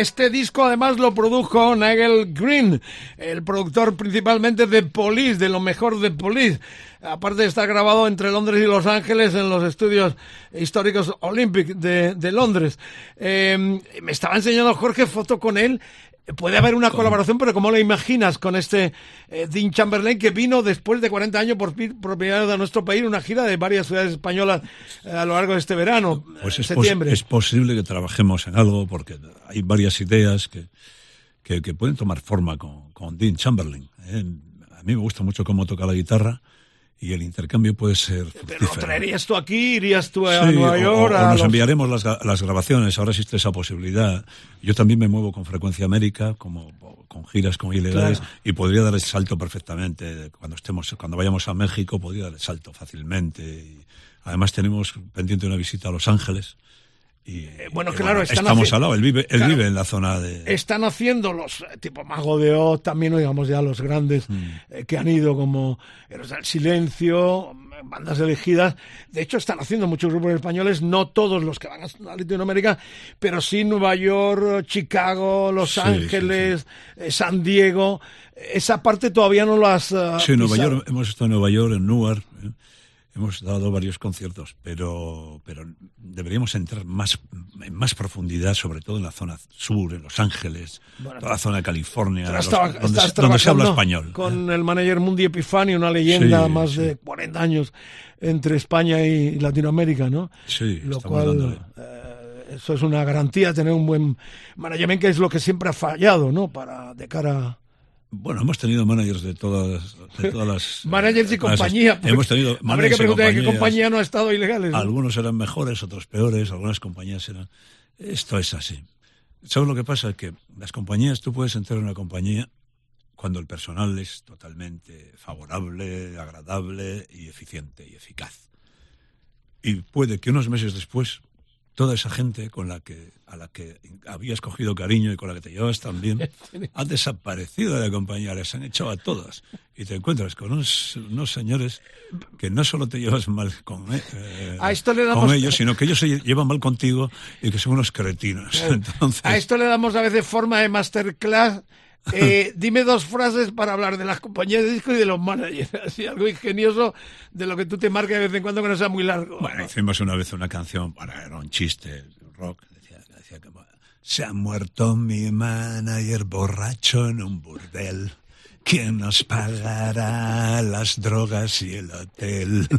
Este disco además lo produjo Nigel Green, el productor principalmente de Police, de lo mejor de Police. Aparte está grabado entre Londres y Los Ángeles en los estudios históricos Olympic de, Londres. Eh, me estaba enseñando Jorge foto con él. Puede haber una colaboración, pero ¿cómo la imaginas con este eh, Dean Chamberlain que vino después de 40 años por vez a nuestro país, una gira de varias ciudades españolas eh, a lo largo de este verano, Pues en es, pos- septiembre? es posible que trabajemos en algo porque hay varias ideas que, que, que pueden tomar forma con, con Dean Chamberlain. ¿eh? A mí me gusta mucho cómo toca la guitarra y el intercambio puede ser ¿Pero fructífero. traerías tú aquí? ¿Irías tú a Sí, Nueva o- York? o, a nos los- enviaremos las, las grabaciones, ahora existe esa posibilidad. Yo también me muevo con frecuencia a América, como con giras con ilegales, Claro. y podría dar el salto perfectamente. Cuando estemos, cuando vayamos a México, podría dar el salto fácilmente. Y además tenemos pendiente una visita a Los Ángeles. Y, Eh, bueno, claro, están estamos al lado. Él vive, él Claro. vive en la zona de. Están haciendo los eh, tipo Mago de Oz, también digamos ya los grandes Mm. eh, que han ido como Héroes del Silencio, mm, bandas elegidas. De hecho, están haciendo muchos grupos españoles, no todos los que van a Latinoamérica, pero sí Nueva York, Chicago, Los Sí, Ángeles, San Diego. Esa parte todavía no lo has Sí, en Nueva. York, hemos estado en Nueva York, en Newark. Hemos dado varios conciertos, pero, pero deberíamos entrar más, en más profundidad, sobre todo en la zona sur, en Los Ángeles, toda la zona de California, los- estaba- donde, estás se, donde se habla español. Con el manager Mundi Epifani, una leyenda Sí, más sí. de 40 años entre España y Latinoamérica, ¿no? Sí, Lo cual, eh, eso es una garantía, tener un buen management, que es lo que siempre ha fallado, ¿no? Para, de cara Bueno, hemos tenido managers de todas, de todas las... Managers y compañía. las- Hemos tenido Habría que preguntar en qué compañía no ha estado ilegales. ¿no? Algunos eran mejores, otros peores, algunas compañías eran... Esto es así. ¿Sabes lo que pasa? Que las compañías, tú puedes entrar en una compañía cuando el personal es totalmente favorable, agradable y eficiente y eficaz. Y puede que unos meses después toda esa gente con la que a la que habías cogido cariño y con la que te llevabas tan bien ha desaparecido de la compañía, les han echado a todas y te encuentras con unos, unos señores que no solo te llevas mal con, eh, A esto le damos- con ellos, sino que ellos se llevan mal contigo y que son unos cretinos. Entonces, A esto le damos a veces forma de masterclass. Eh, dime dos frases para hablar de las compañías de disco y de los managers. Así, algo ingenioso de lo que tú te marques de vez en cuando que no sea muy largo. Bueno, hicimos una vez una canción para era un chiste, rock, decía, decía como, se ha muerto mi manager borracho en un burdel. ¿Quién nos pagará las drogas y el hotel?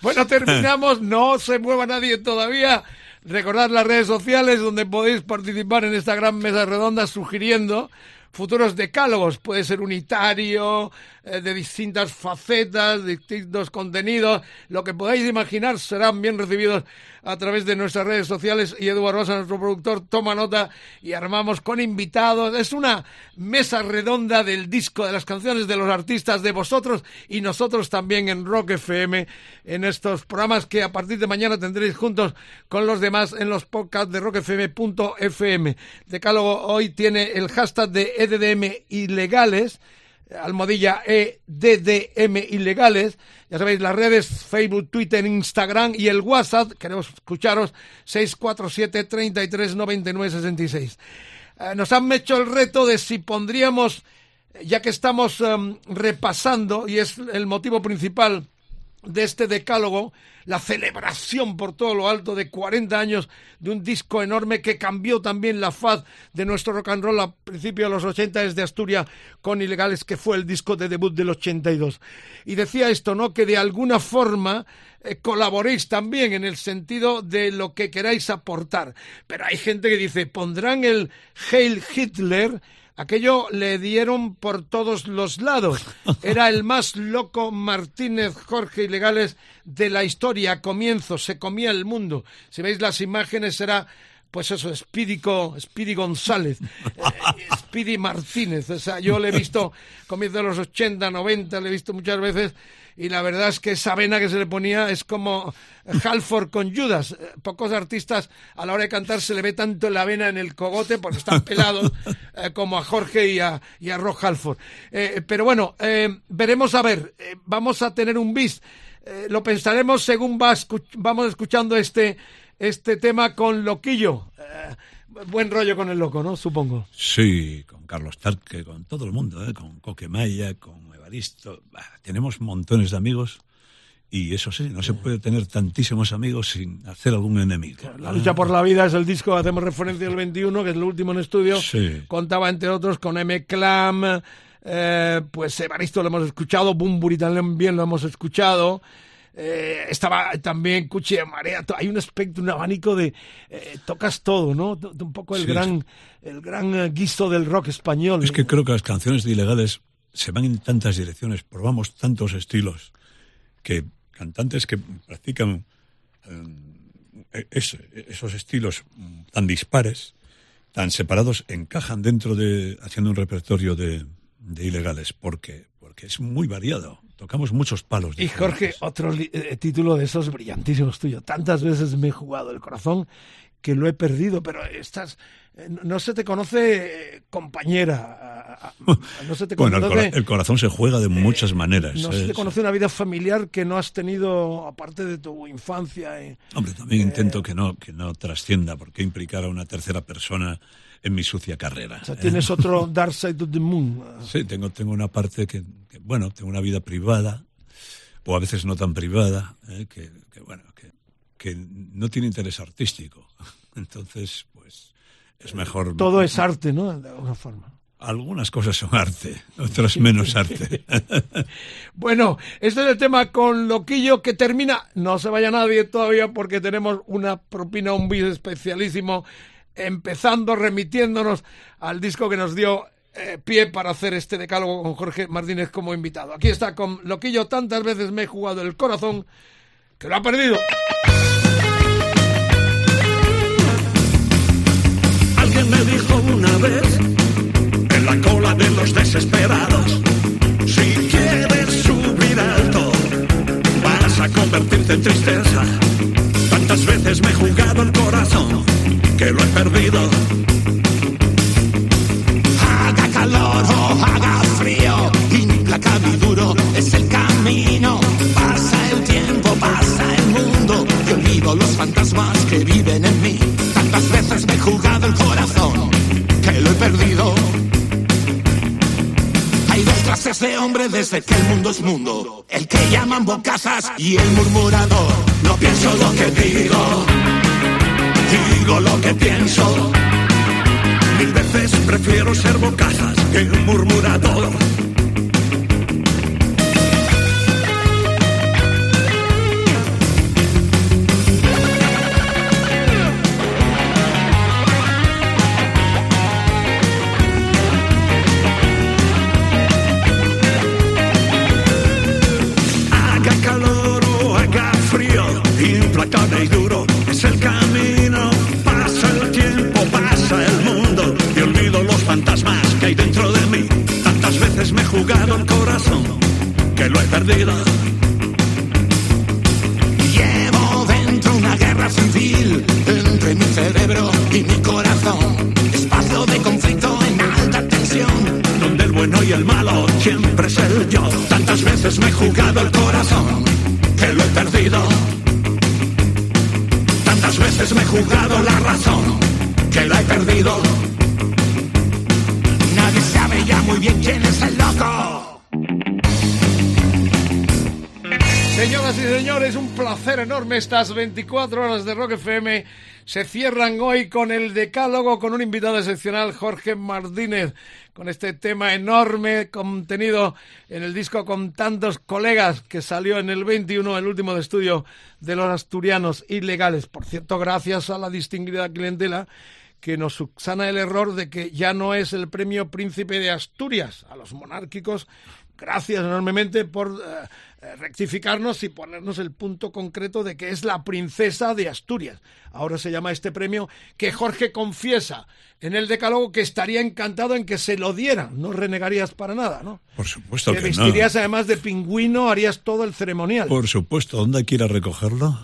Bueno, terminamos. No se mueva nadie todavía. Recordad las redes sociales donde podéis participar en esta gran mesa redonda sugiriendo futuros decálogos. Puede ser unitario, eh, de distintas facetas, distintos contenidos. Lo que podáis imaginar serán bien recibidos a través de nuestras redes sociales y Edu Barbosa, nuestro productor, toma nota y armamos con invitados. Es una mesa redonda del disco, de las canciones de los artistas, de vosotros y nosotros también en Rock FM, en estos programas que a partir de mañana tendréis juntos con los demás en los podcasts de rockfm.fm. Decálogo hoy tiene el hashtag de EDDM ilegales almohadilla EDDM ilegales. Ya sabéis, las redes Facebook, Twitter, Instagram y el WhatsApp. Queremos escucharos 647 33 99 66. Eh, nos han hecho el reto de si pondríamos, ya que estamos em, repasando, y es el motivo principal de este decálogo, la celebración por todo lo alto de 40 años de un disco enorme que cambió también la faz de nuestro rock and roll a principios de los 80 desde Asturias con Ilegales, que fue el disco de debut del 82. Y decía esto, ¿no? Que de alguna forma eh, colaboréis también en el sentido de lo que queráis aportar. Pero hay gente que dice, pondrán el Hail Hitler Aquello le dieron por todos los lados. Era el más loco Martínez Jorge Ilegales de la historia. A comienzo se comía el mundo. Si veis las imágenes será pues eso, Spídico, Speedy González, Speedy Martínez. O sea, yo le he visto comienzo de los 80, 90, le he visto muchas veces y la verdad es que esa vena que se le ponía es como Halford con Judas. Eh, Pocos artistas a la hora de cantar se le ve tanto la vena en el cogote porque están pelados eh, como a Jorge y a, y a Rock Halford. Eh, pero bueno, eh, veremos a ver, vamos a tener un bis. Lo pensaremos según va escu- vamos escuchando este, este tema con Loquillo. Eh, buen rollo con el loco, ¿no? Supongo. Sí, con Carlos Tarque, con todo el mundo, ¿eh? con Coquemaya, con Evaristo. Bah, tenemos montones de amigos y eso sí, no se puede tener tantísimos amigos sin hacer algún enemigo. La lucha por la vida es el disco, hacemos referencia al 21, que es el último en estudio. Sí. Contaba, entre otros, con M. Clam, eh, pues Evaristo lo hemos escuchado, Bumburi también lo hemos escuchado. Eh, estaba también Cuchi de Marea. Hay un espectro, un abanico de. eh, tocas todo, ¿no? Un poco el Sí, gran, el gran eh, guiso del rock español. Es que creo que las canciones de ilegales se van en tantas direcciones, probamos tantos estilos, que cantantes que practican eh, es- esos estilos mm, tan dispares, tan separados, encajan dentro de, haciendo un repertorio de, de ilegales, porque, porque es muy variado. Tocamos muchos palos. Y Jorge, otro eh, título de esos brillantísimos tuyo. Tantas veces me he jugado el corazón que lo he perdido, pero estás, eh, no- se te conoce eh, compañera, no se te Bueno, el, conoce, cora- el corazón se juega de muchas maneras. no ¿eh? se te conoce una vida familiar que no has tenido aparte de tu infancia. eh. Hombre, también intento que no, que no trascienda, porque implicar a una tercera persona en mi sucia carrera. O sea, ¿eh? tienes otro Dark Side of the Moon. Sí, tengo, tengo una parte que, que, bueno, tengo una vida privada, o a veces no tan privada, ¿eh? que, que, bueno, que, que no tiene interés artístico. Entonces, pues, es mejor... Todo es arte, ¿no? De alguna forma. Algunas cosas son arte, otras menos arte. Bueno, este es el tema con Loquillo que termina. No se vaya nadie todavía porque tenemos una propina, un bis especialísimo, empezando remitiéndonos al disco que nos dio eh, pie para hacer este decálogo con Jorge Martínez como invitado. Aquí está con Loquillo, tantas veces me he jugado el corazón que lo ha perdido. Alguien me dijo una vez, en la cola de los desesperados, si quieres subir alto, vas a convertirte en tristeza. Tantas veces me he jugado el corazón, que lo he perdido. Calor o haga frío, implacable y duro es el camino. Pasa el tiempo, pasa el mundo, y olvido los fantasmas que viven en mí. Tantas veces me he jugado el corazón, que lo he perdido. Hay dos clases de hombre desde que el mundo es mundo. El que llaman bocazas y el murmurador. No pienso lo que digo, digo lo que pienso. Mil veces prefiero ser bocazas que murmurador. Perdida. Llevo dentro una guerra civil entre mi cerebro y mi corazón. Espacio de conflicto en alta tensión, donde el bueno y el malo siempre es el yo. Tantas veces me he jugado el corazón que lo he perdido. Tantas veces me he jugado la razón que la he perdido. Nadie sabe ya muy bien quién es el loco. Señoras y señores, un placer enorme. Estas 24 horas de Rock FM se cierran hoy con el decálogo, con un invitado excepcional, Jorge Martínez, con este tema enorme contenido en el disco con tantos colegas que salió en el 21, el último de estudio de los asturianos ilegales. Por cierto, gracias a la distinguida clientela que nos subsana el error de que ya no es el premio Príncipe de Asturias a los monárquicos. Gracias enormemente por eh, rectificarnos y ponernos el punto concreto de que es la princesa de Asturias. Ahora se llama este premio que Jorge confiesa en el decálogo que estaría encantado en que se lo dieran. No renegarías para nada, ¿no? Por supuesto que que no. vestirías además de pingüino, harías todo el ceremonial. Por supuesto, ¿dónde quiera recogerlo?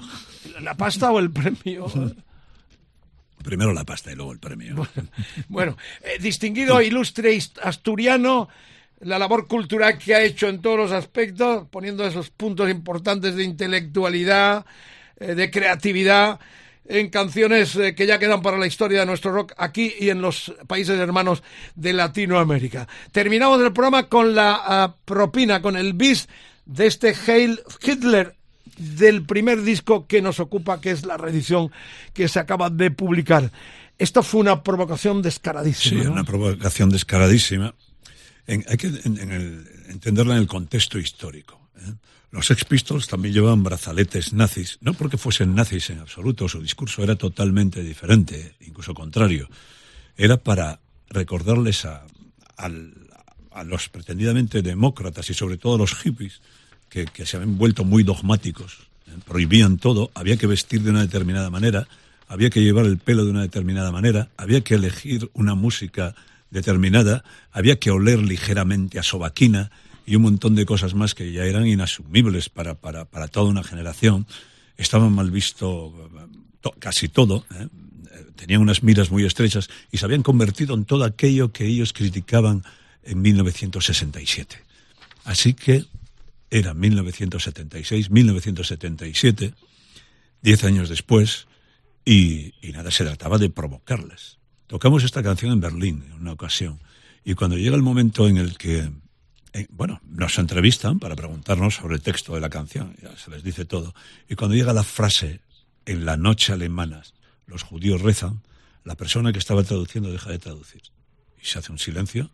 ¿La pasta o el premio? Primero la pasta y luego el premio. Bueno, eh, distinguido ilustre hist- asturiano, la labor cultural que ha hecho en todos los aspectos, poniendo esos puntos importantes de intelectualidad, eh, de creatividad, en canciones eh, que ya quedan para la historia de nuestro rock aquí y en los países hermanos de Latinoamérica. Terminamos el programa con la ah, propina, con el bis de este Heil Hitler del primer disco que nos ocupa, que es la reedición que se acaba de publicar. Esto fue una provocación Sí, descaradísima. ¿no? una provocación descaradísima. En- hay que el- entenderla en el contexto histórico. ¿eh? Los Sex Pistols también llevaban brazaletes nazis, no porque fuesen nazis en absoluto, su discurso era totalmente diferente, incluso contrario. Era para recordarles a, a los pretendidamente demócratas y sobre todo a los hippies, que, que se habían vuelto muy dogmáticos, ¿eh? prohibían todo, había que vestir de una determinada manera, había que llevar el pelo de una determinada manera, había que elegir una música determinada, había que oler ligeramente a sobaquina y un montón de cosas más que ya eran inasumibles para, para, para toda una generación. Estaba mal visto eh, casi todo, ¿eh? Eh, tenían unas miras muy estrechas y se habían convertido en todo aquello que ellos criticaban en 1967. Así que era 1976, 1977, diez años después, y, y nada, se trataba de provocarles. Tocamos esta canción en Berlín en una ocasión, y cuando llega el momento en el que, eh, bueno, nos entrevistan para preguntarnos sobre el texto de la canción, ya se les dice todo, y cuando llega la frase, en la noche alemana, los judíos rezan, la persona que estaba traduciendo deja de traducir. Y se hace un silencio,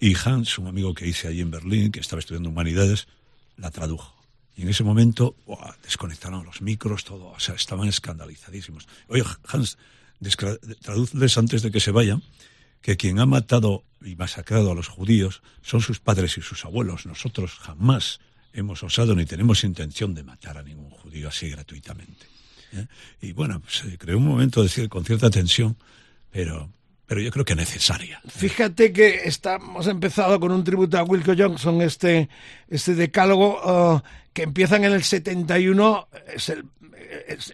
y Hans, un amigo que hice allí en Berlín, que estaba estudiando humanidades, la tradujo. Y en ese momento ¡buah! desconectaron los micros, todo, o sea, estaban escandalizadísimos. Oye, Hans, tradúceles antes de que se vayan que quien ha matado y masacrado a los judíos son sus padres y sus abuelos. Nosotros jamás hemos osado ni tenemos intención de matar a ningún judío así gratuitamente. ¿eh? Y bueno, se creó un momento de con cierta tensión, pero, pero yo creo que necesaria. Fíjate que estamos empezado con un tributo a Wilco Johnson, este, este decálogo que empiezan en el 71, es el,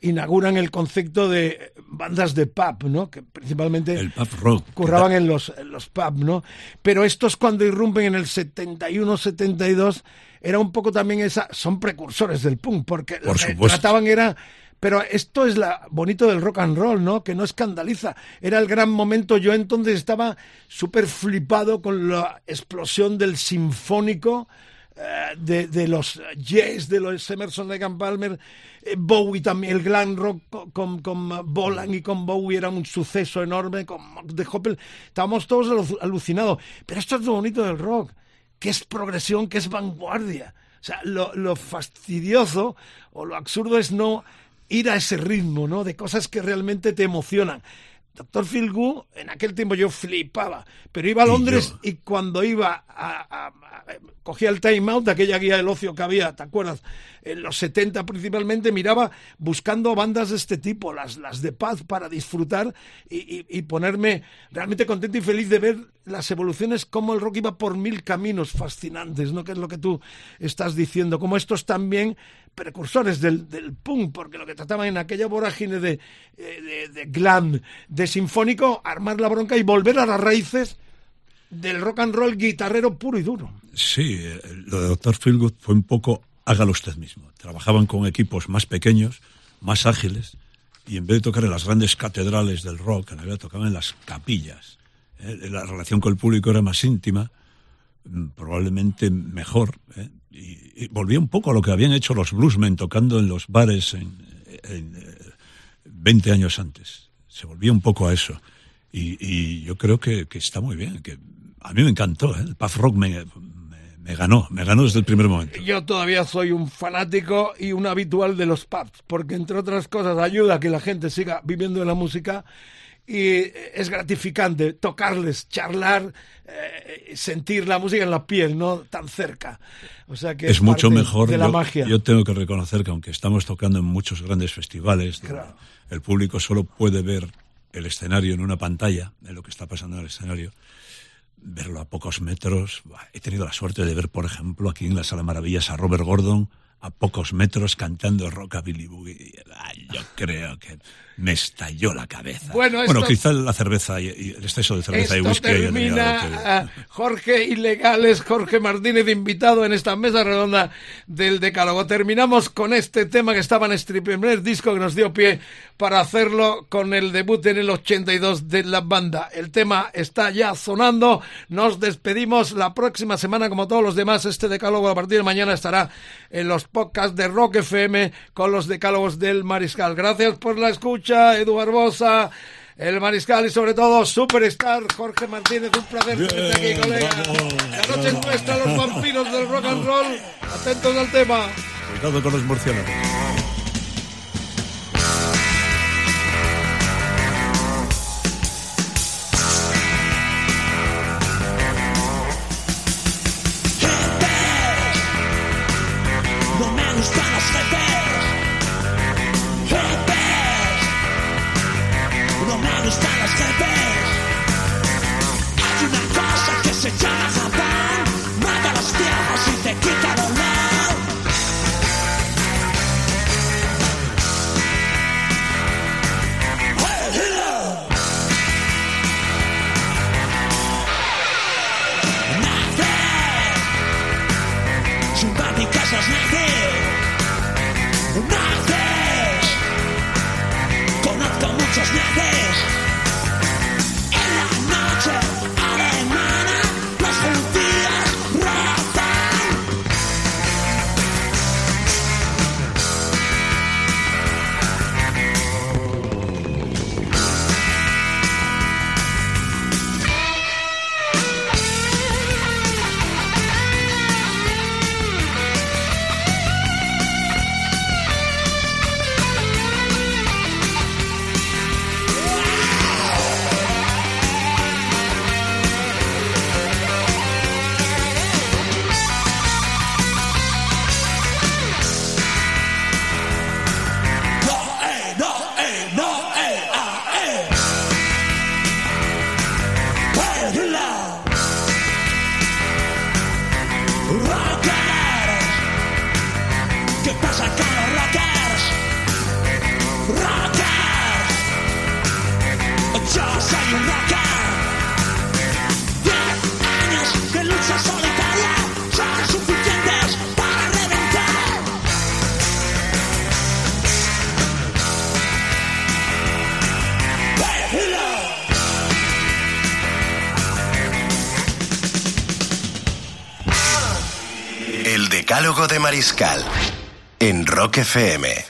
inauguran el concepto de bandas de pub, ¿no? Que principalmente El pub rock. curraban en los, en los pubs, ¿no? Pero estos cuando irrumpen en el 71-72 era un poco también esa, son precursores del punk, porque lo que trataban era pero esto es la bonito del rock and roll, ¿no? Que no escandaliza. Era el gran momento. Yo entonces estaba súper flipado con la explosión del sinfónico, eh, de, de los Yes, de los Emerson, and Palmer, eh, Bowie también, el glam rock co- con, con Bolan y con Bowie era un suceso enorme, con de Hoppel. Estábamos todos alu- alucinados. Pero esto es lo bonito del rock, que es progresión, que es vanguardia. O sea, lo, lo fastidioso o lo absurdo es no ir a ese ritmo, ¿no? De cosas que realmente te emocionan. Doctor Philgood, en aquel tiempo yo flipaba, pero iba a Londres y, cuando iba a, a- a- cogía el time out de aquella guía del ocio que había, ¿te acuerdas? En los 70 principalmente miraba buscando bandas de este tipo, las, las de paz para disfrutar y, y- y ponerme realmente contento y feliz de ver las evoluciones, cómo el rock iba por mil caminos fascinantes, ¿no? Que es lo que tú estás diciendo, como estos también precursores del, del punk, porque lo que trataban en aquella vorágine de, eh, de, de glam, de sinfónico, armar la bronca y volver a las raíces del rock and roll guitarrero puro y duro. Sí, lo de Dr. Philgood fue un poco hágalo usted mismo. Trabajaban con equipos más pequeños, más ágiles, y en vez de tocar en las grandes catedrales del rock, en realidad tocaban en las capillas. Eh, La relación con el público era más íntima, mm, probablemente mejor, ¿eh? Y, y un poco a lo que habían hecho los bluesmen tocando en los bares en, en, eh, 20 años antes. Se volvía un poco a eso. Y, yo creo que, está muy bien. Que a mí me encantó. ¿eh? El pub rock me, me, me ganó. Me ganó desde el primer momento. Yo todavía soy un fanático y un habitual de los pubs, porque entre otras cosas ayuda a que la gente siga viviendo de la música y es gratificante tocarles, charlar, eh, sentir la música en la piel, no tan cerca. O sea que Es mucho mejor. de la yo, magia. yo tengo que reconocer que aunque estamos tocando en muchos grandes festivales, Claro. el público solo puede ver el escenario en una pantalla, de lo que está pasando en el escenario, verlo a pocos metros. He tenido la suerte de ver, por ejemplo, aquí en la Sala Maravillas a Robert Gordon a pocos metros cantando Rockabilly Boogie. Ay, yo creo que me estalló la cabeza. Bueno, esto- quizá la cerveza y, y el exceso de cerveza y whisky termina que- Jorge Ilegales, Jorge Martínez invitado en esta mesa redonda del Decálogo. Terminamos con este tema que estaba en este primer disco que nos dio pie para hacerlo con el debut en el 82 de la banda. El tema está ya sonando. Nos despedimos la próxima semana como todos los demás. Este Decálogo a partir de mañana estará en los podcasts de Rock FM con los Decálogos del Mariscal. Gracias por la escucha, Edu Barbosa. El Mariscal y sobre todo Superstar Jorge Martínez, un placer tenerte aquí, colega. La noche es nuestra, los vampiros del rock and roll. Atentos al tema. Cuidado con los murciélagos. Mariscal en Rock FM.